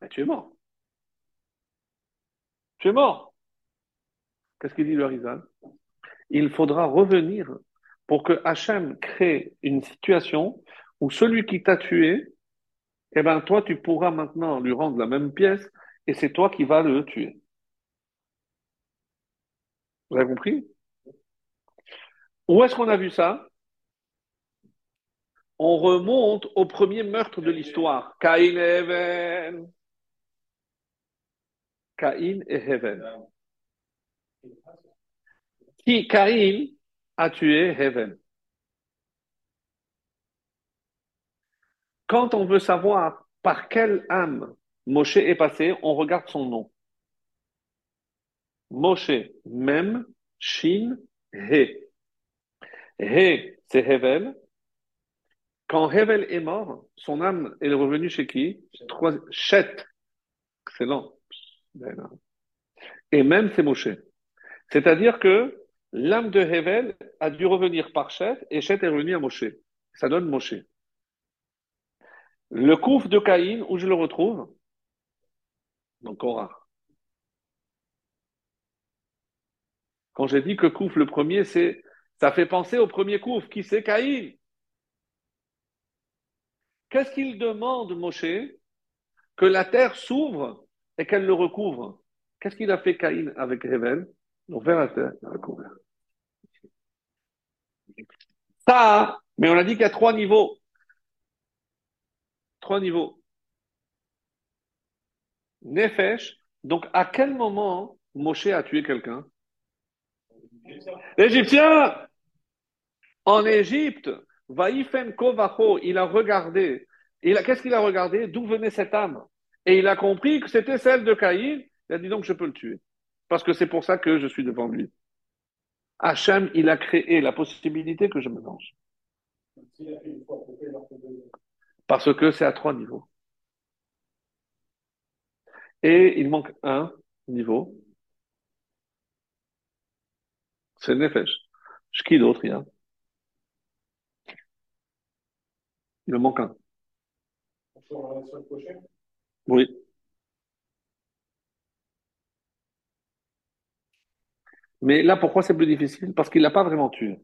A: Mais tu es mort. Tu es mort. Qu'est-ce qu'il dit le Harizal? Il faudra revenir pour que Hachem crée une situation où celui qui t'a tué, eh ben toi, tu pourras maintenant lui rendre la même pièce et c'est toi qui vas le tuer. Vous avez compris? Où est-ce qu'on a vu ça? On remonte au premier meurtre de l'histoire. Et Hevel. Caïn et Hevel. Qui, Caïn a tué Hevel? Quand on veut savoir par quelle âme Moshe est passé, on regarde son nom. Moshe, Mem, Shin, He. He, c'est Hevel. Quand Hevel est mort, son âme est revenue chez qui? Chet. Excellent. Et même c'est Moshe. C'est-à-dire que l'âme de Hevel a dû revenir par Chet et Chet est revenu à Moshe. Ça donne Moshe. Le couf de Caïn, où je le retrouve? Dans Korah. Quand j'ai dit que couf le premier, c'est, ça fait penser au premier couf. Qui c'est Caïn? Qu'est-ce qu'il demande, Moshe? Que la terre s'ouvre et qu'elle le recouvre. Qu'est-ce qu'il a fait Caïn avec Hevel? Ouvert la terre, il a recouvert. Ça, mais on a dit qu'il y a trois niveaux. Trois niveaux. Nefesh. Donc, à quel moment Moshe a tué quelqu'un? L'Égyptien! En Égypte, Vaïfen Kovacho, il a regardé. Qu'est-ce qu'il a regardé? D'où venait cette âme? Et il a compris que c'était celle de Caïn. Il a dit donc je peux le tuer. Parce que c'est pour ça que je suis devant lui. Hachem, il a créé la possibilité que je me venge. Parce que c'est à trois niveaux. Et il manque un niveau. C'est Nefesh. Qui d'autre il y a? Il en manque un. Oui. Mais là, pourquoi c'est plus difficile? Parce qu'il l'a pas vraiment tué.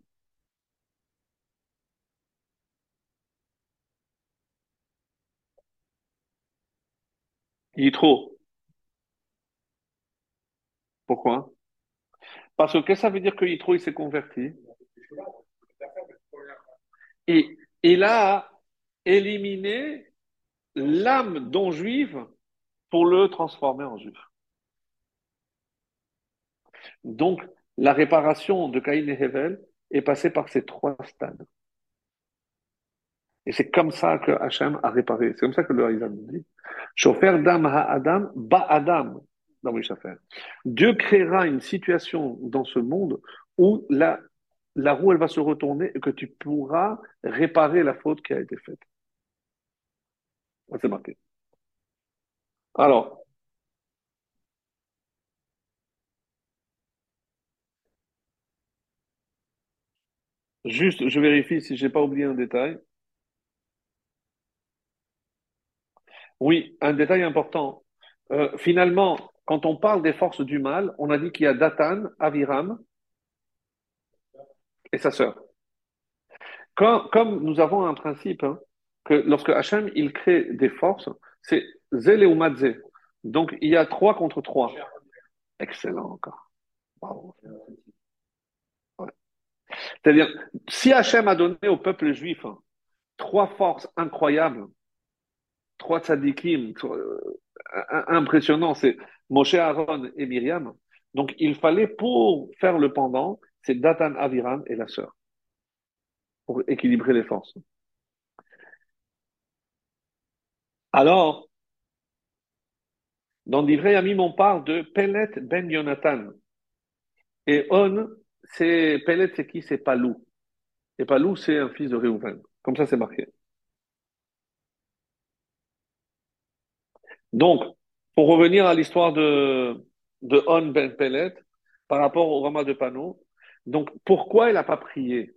A: Il trop. Pourquoi? Parce que qu'est-ce que ça veut dire que Yitro, il s'est converti? Et il a éliminé l'âme non juive pour le transformer en juif. Donc, la réparation de Caïn et Hevel est passée par ces trois stades. Et c'est comme ça que Hachem a réparé. C'est comme ça que le Haïzan nous dit. Chauffeur dam ha-adam, ba-adam. Dans Dieu créera une situation dans ce monde où la, la roue, elle va se retourner et que tu pourras réparer la faute qui a été faite. C'est marqué. Alors, juste, je vérifie si j'ai pas oublié un détail. Oui, un détail important. Euh, finalement, quand on parle des forces du mal, on a dit qu'il y a Datan, Aviram et sa sœur. comme nous avons un principe, hein, que lorsque Hachem, il crée des forces, c'est Zél ou Madze. Donc, il y a trois contre trois. Excellent encore. C'est-à-dire, si Hachem a donné au peuple juif trois forces incroyables, trois tzadikim euh, impressionnants, c'est Moshe, Aaron et Myriam. Donc, il fallait, pour faire le pendant, c'est Datan, Aviram et la sœur, pour équilibrer les forces. Alors, dans l'Ivrei Amim, on parle de Pelet ben Yonatan. Et On, c'est Pelet, c'est qui? C'est Palou. Et Palou, c'est un fils de Réhouven. Comme ça, c'est marqué. Donc, pour revenir à l'histoire de, de On ben Pelet, par rapport au Rama de Pano, donc pourquoi elle n'a pas prié?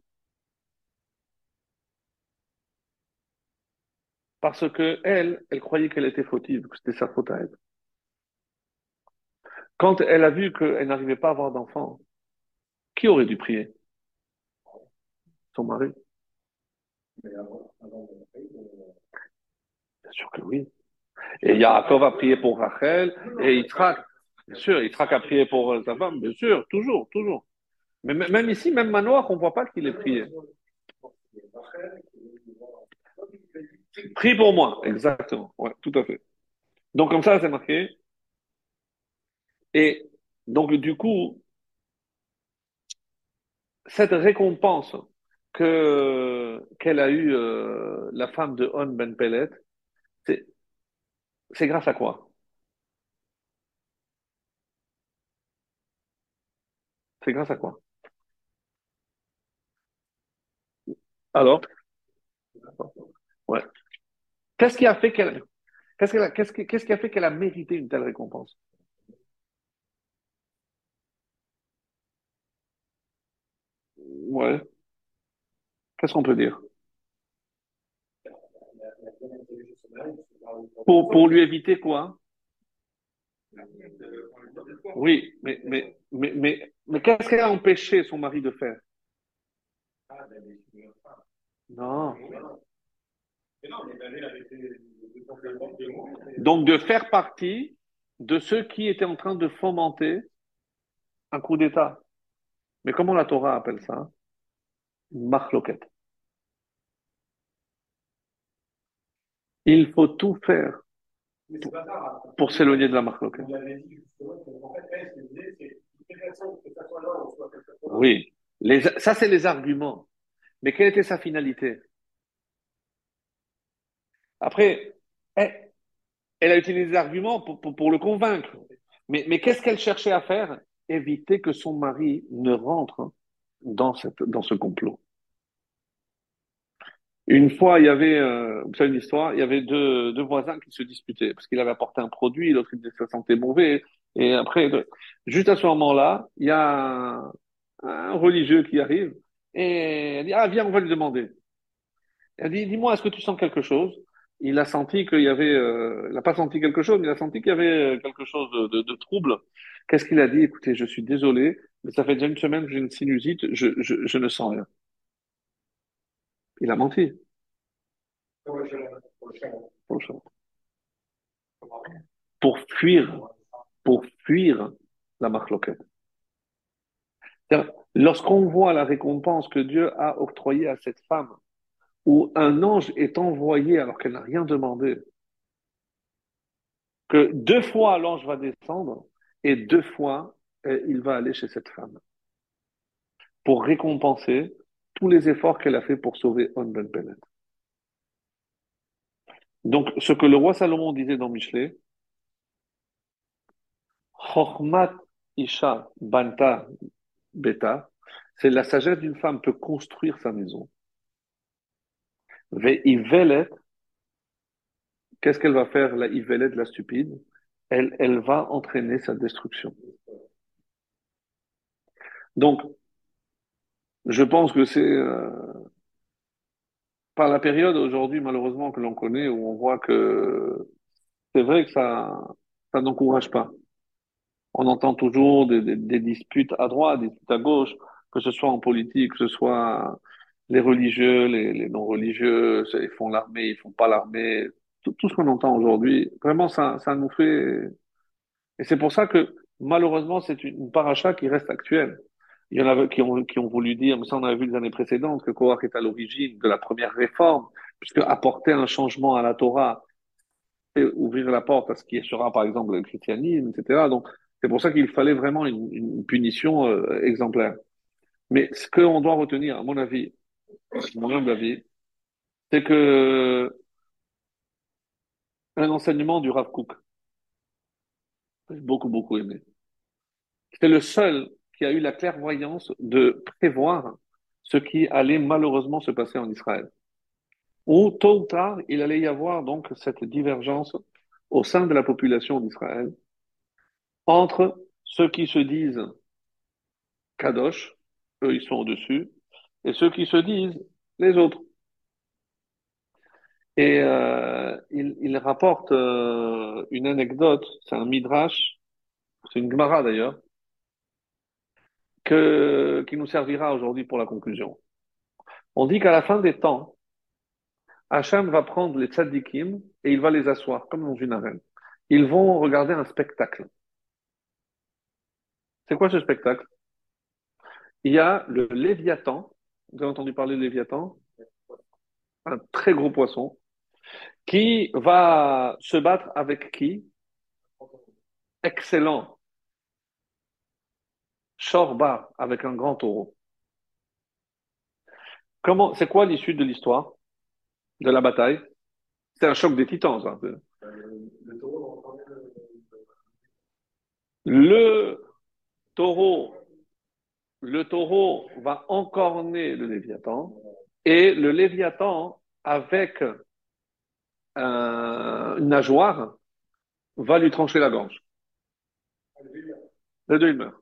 A: Parce que elle, elle croyait qu'elle était fautive, que c'était sa faute à elle. Quand elle a vu qu'elle n'arrivait pas à avoir d'enfant, qui aurait dû prier? Son mari. Bien sûr que oui. Et Yaakov a prié pour Rachel, et Yitzhak, bien sûr, Yitzhak a prié pour sa femme, bien sûr, toujours, toujours. Mais même ici, même Manoir, on ne voit pas qu'il ait prié. Prie pour moi, exactement. Ouais, tout à fait. Donc comme ça, c'est marqué. Et donc du coup, cette récompense que qu'elle a eue euh, la femme de On Ben Pellet, c'est c'est grâce à quoi? C'est grâce à quoi? Alors? Ouais. Qu'est-ce qui a fait qu'elle a mérité une telle récompense? Ouais. Qu'est-ce qu'on peut dire? Pour, pour lui éviter quoi? Oui, mais, mais, mais, mais, mais qu'est-ce qu'elle a empêché son mari de faire? Non. Donc de faire partie de ceux qui étaient en train de fomenter un coup d'État. Mais comment la Torah appelle ça? Machloket. Il faut tout faire pour s'éloigner de la Machloket. Oui, les, ça c'est les arguments. Mais quelle était sa finalité? Après, elle, a utilisé des arguments pour, le convaincre. Mais, mais qu'est-ce qu'elle cherchait à faire? Éviter que son mari ne rentre dans, cette, dans ce complot. Une fois, il y avait, euh, vous savez il y avait deux, deux voisins qui se disputaient parce qu'il avait apporté un produit, l'autre il se sentait mauvais. Et après, juste à ce moment-là, il y a un, religieux qui arrive et elle dit ah viens on va lui demander. Elle dit dis-moi est-ce que tu sens quelque chose? Il a senti qu'il y avait, euh, il n'a pas senti quelque chose, mais il a senti qu'il y avait euh, quelque chose de, de, trouble. Qu'est-ce qu'il a dit? Écoutez, je suis désolé, mais ça fait déjà une semaine que j'ai une sinusite, je, je, je ne sens rien. Il a menti. Pour fuir, pour fuir la marloquette. Lorsqu'on voit la récompense que Dieu a octroyée à cette femme, où un ange est envoyé alors qu'elle n'a rien demandé, que deux fois l'ange va descendre et deux fois euh, il va aller chez cette femme pour récompenser tous les efforts qu'elle a fait pour sauver On Ben. Donc, ce que le roi Salomon disait dans Michelet, Chormat Isha Banta Beta, c'est la sagesse d'une femme peut construire sa maison. Ve'ivelet, qu'est-ce qu'elle va faire, la ivelet, la stupide? Elle, elle va entraîner sa destruction. Donc, je pense que c'est euh, par la période aujourd'hui, malheureusement, que l'on connaît, où on voit que c'est vrai que ça, ça n'encourage pas. On entend toujours des, des, disputes à droite, des disputes à gauche, que ce soit en politique, que ce soit les religieux, les, les non-religieux, ils font l'armée, ils font pas l'armée, tout, tout, ce qu'on entend aujourd'hui, vraiment, ça, ça nous fait... Et c'est pour ça que, malheureusement, c'est une, une paracha qui reste actuelle. Il y en a qui ont, qui ont voulu dire, mais ça on avait vu les années précédentes, que Korach est à l'origine de la première réforme, puisque apporter un changement à la Torah, et ouvrir la porte à ce qui sera par exemple le christianisme, etc. Donc c'est pour ça qu'il fallait vraiment une, une punition euh, exemplaire. Mais ce qu'on doit retenir, à mon avis, c'est que un enseignement du Rav Kook, j'ai beaucoup beaucoup aimé. C'est le seul qui a eu la clairvoyance de prévoir ce qui allait malheureusement se passer en Israël. Ou tôt ou tard, il allait y avoir donc cette divergence au sein de la population d'Israël entre ceux qui se disent Kadosh, eux ils sont au-dessus, et ceux qui se disent les autres. Et euh, il, il, rapporte euh, une anecdote, c'est un midrash, c'est une gemara d'ailleurs, que, qui nous servira aujourd'hui pour la conclusion. On dit qu'à la fin des temps, Hacham va prendre les tzadikim et il va les asseoir comme dans une arène. Ils vont regarder un spectacle. C'est quoi ce spectacle? Il y a le Léviathan. Vous avez entendu parler de Léviathan. Un très gros poisson. Qui va se battre avec qui? Excellent. Shorba avec un grand taureau. Comment, c'est quoi l'issue de l'histoire? De la bataille? C'est un choc des titans, ça. Le taureau, le taureau va encorner le Léviathan et le Léviathan, avec un, une nageoire, va lui trancher la gorge. Les deux, ils meurent.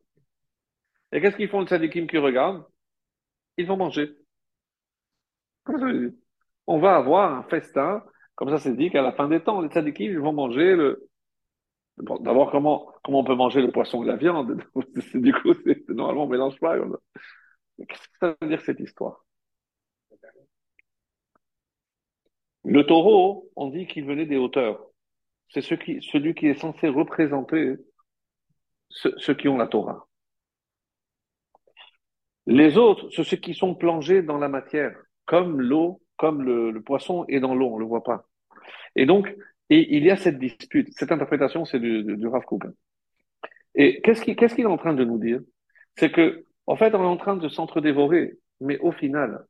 A: Et qu'est-ce qu'ils font les tzadikim qui regardent Ils vont manger. On va avoir un festin, comme ça c'est dit qu'à la fin des temps, les tzadikim, ils vont manger le... D'abord, comment, comment on peut manger le poisson et la viande? (laughs) Du coup, normalement, on ne mélange pas. Qu'est-ce que ça veut dire cette histoire? Le taureau, on dit qu'il venait des hauteurs. C'est celui qui est censé représenter ceux qui ont la Torah. Les autres, c'est ceux qui sont plongés dans la matière, comme l'eau, comme le, le, poisson est dans l'eau, on le voit pas. Et donc, et il y a cette dispute. Cette interprétation, c'est du, du, Rav Kook. Et qu'est-ce qu'il est en train de nous dire? C'est que, en fait, on est en train de s'entre-dévorer, mais au final,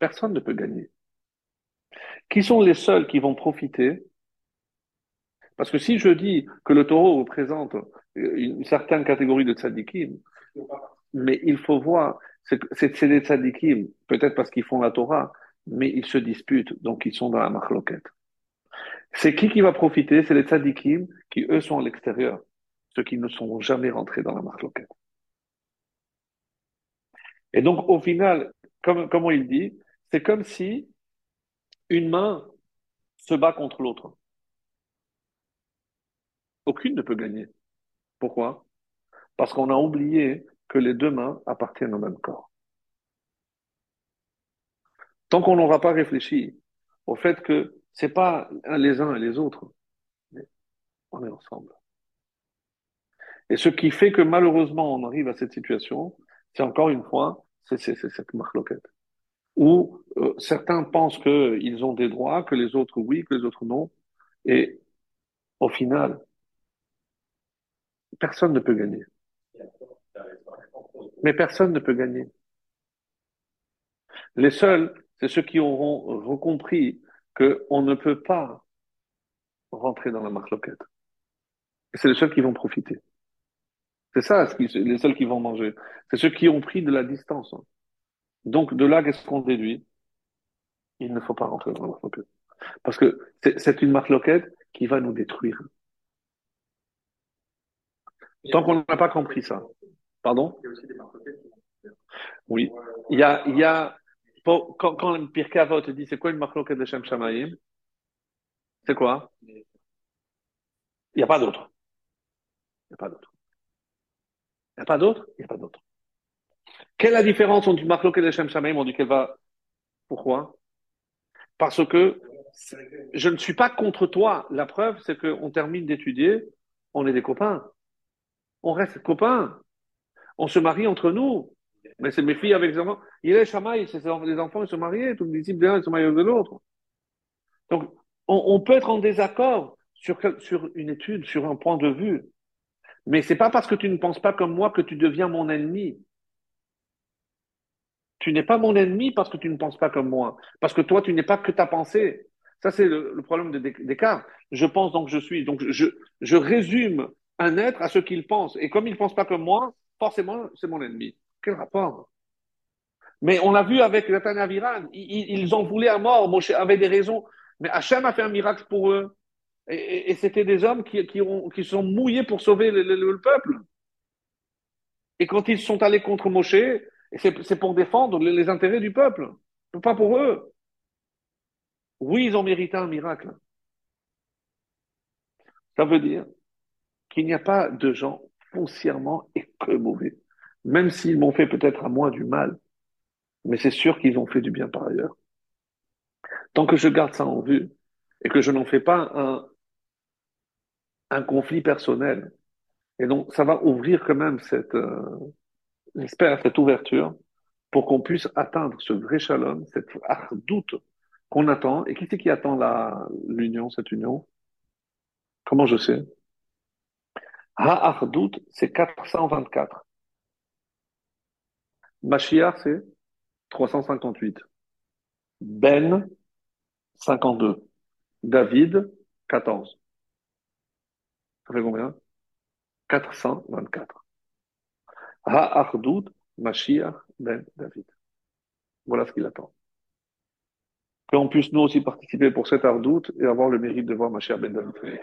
A: personne ne peut gagner. Qui sont les seuls qui vont profiter? Parce que si je dis que le taureau représente une certaine catégorie de tzadikim, mais il faut voir, c'est des tzadikim, peut-être parce qu'ils font la Torah, mais ils se disputent, donc ils sont dans la marloquette. C'est qui qui va profiter? C'est les tzadikim qui, eux, sont à l'extérieur, ceux qui ne sont jamais rentrés dans la marloquette. Et donc, au final, comme, comment il dit, c'est comme si une main se bat contre l'autre. Aucune ne peut gagner. Pourquoi? Parce qu'on a oublié que les deux mains appartiennent au même corps. Tant qu'on n'aura pas réfléchi au fait que c'est pas les uns et les autres, mais on est ensemble. Et ce qui fait que malheureusement on arrive à cette situation, c'est encore une fois, c'est cette marloquette. Où euh, certains pensent qu'ils ont des droits, que les autres oui, que les autres non. Et au final, personne ne peut gagner. Mais personne ne peut gagner. Les seuls, c'est ceux qui auront compris qu'on ne peut pas rentrer dans la marloquette. C'est les seuls qui vont profiter. C'est ça, les seuls qui vont manger. C'est ceux qui ont pris de la distance. Donc, de là, qu'est-ce qu'on déduit? Il ne faut pas rentrer dans la marloquette. Parce que c'est une marloquette qui va nous détruire. Tant qu'on n'a pas compris ça. Pardon? Oui. Il y a, il y a quand, quand le Pirkei te dit c'est quoi une marloquette de Shem Shamayim C'est quoi? Il n'y a pas d'autre. Il n'y a pas d'autre. Il n'y a pas d'autre? Il n'y a pas d'autre. Quelle est la différence entre une marloquette de Shem Shamayim On dit qu'elle va. Pourquoi? Parce que je ne suis pas contre toi. La preuve, c'est qu'on termine d'étudier, on est des copains. On reste copains. On se marie entre nous. Mais c'est mes filles avec les enfants. Il est chamaï, c'est les enfants, ils se marient, tous les disciples d'un, se marient de l'autre. Donc, on, peut être en désaccord sur, sur une étude, sur un point de vue. Mais c'est pas parce que tu ne penses pas comme moi que tu deviens mon ennemi. Tu n'es pas mon ennemi parce que tu ne penses pas comme moi. Parce que toi, tu n'es pas que ta pensée. Ça, c'est le, problème de Descartes. Je pense donc je suis. Donc, je, je résume un être à ce qu'il pense. Et comme il ne pense pas comme moi, forcément, c'est mon ennemi. Quel rapport? Mais on l'a vu avec Nathan Aviran, ils, en voulaient à mort, Moshe avait des raisons, mais Hachem a fait un miracle pour eux. Et, c'était des hommes qui, qui, ont, qui sont mouillés pour sauver le, peuple. Et quand ils sont allés contre Moshe, c'est pour défendre les, intérêts du peuple, pas pour eux. Oui, ils ont mérité un miracle. Ça veut dire qu'il n'y a pas de gens foncièrement et que mauvais même s'ils m'ont fait peut-être à moi du mal, mais c'est sûr qu'ils ont fait du bien par ailleurs. Tant que je garde ça en vue et que je n'en fais pas un, un conflit personnel, et donc ça va ouvrir quand même cette, euh, j'espère, cette ouverture pour qu'on puisse atteindre ce vrai shalom, cette doute qu'on attend. Et qui c'est qui attend l'union, cette union? Comment je sais? Doute, c'est 424. Mashiach, c'est 358. Ben, 52. David, 14. Ça fait combien? 424. Ha-Achdout, Mashiach, Ben, David. Voilà ce qu'il attend. Qu'on puisse nous aussi participer pour cette ardoute et avoir le mérite de voir Mashiach Ben David.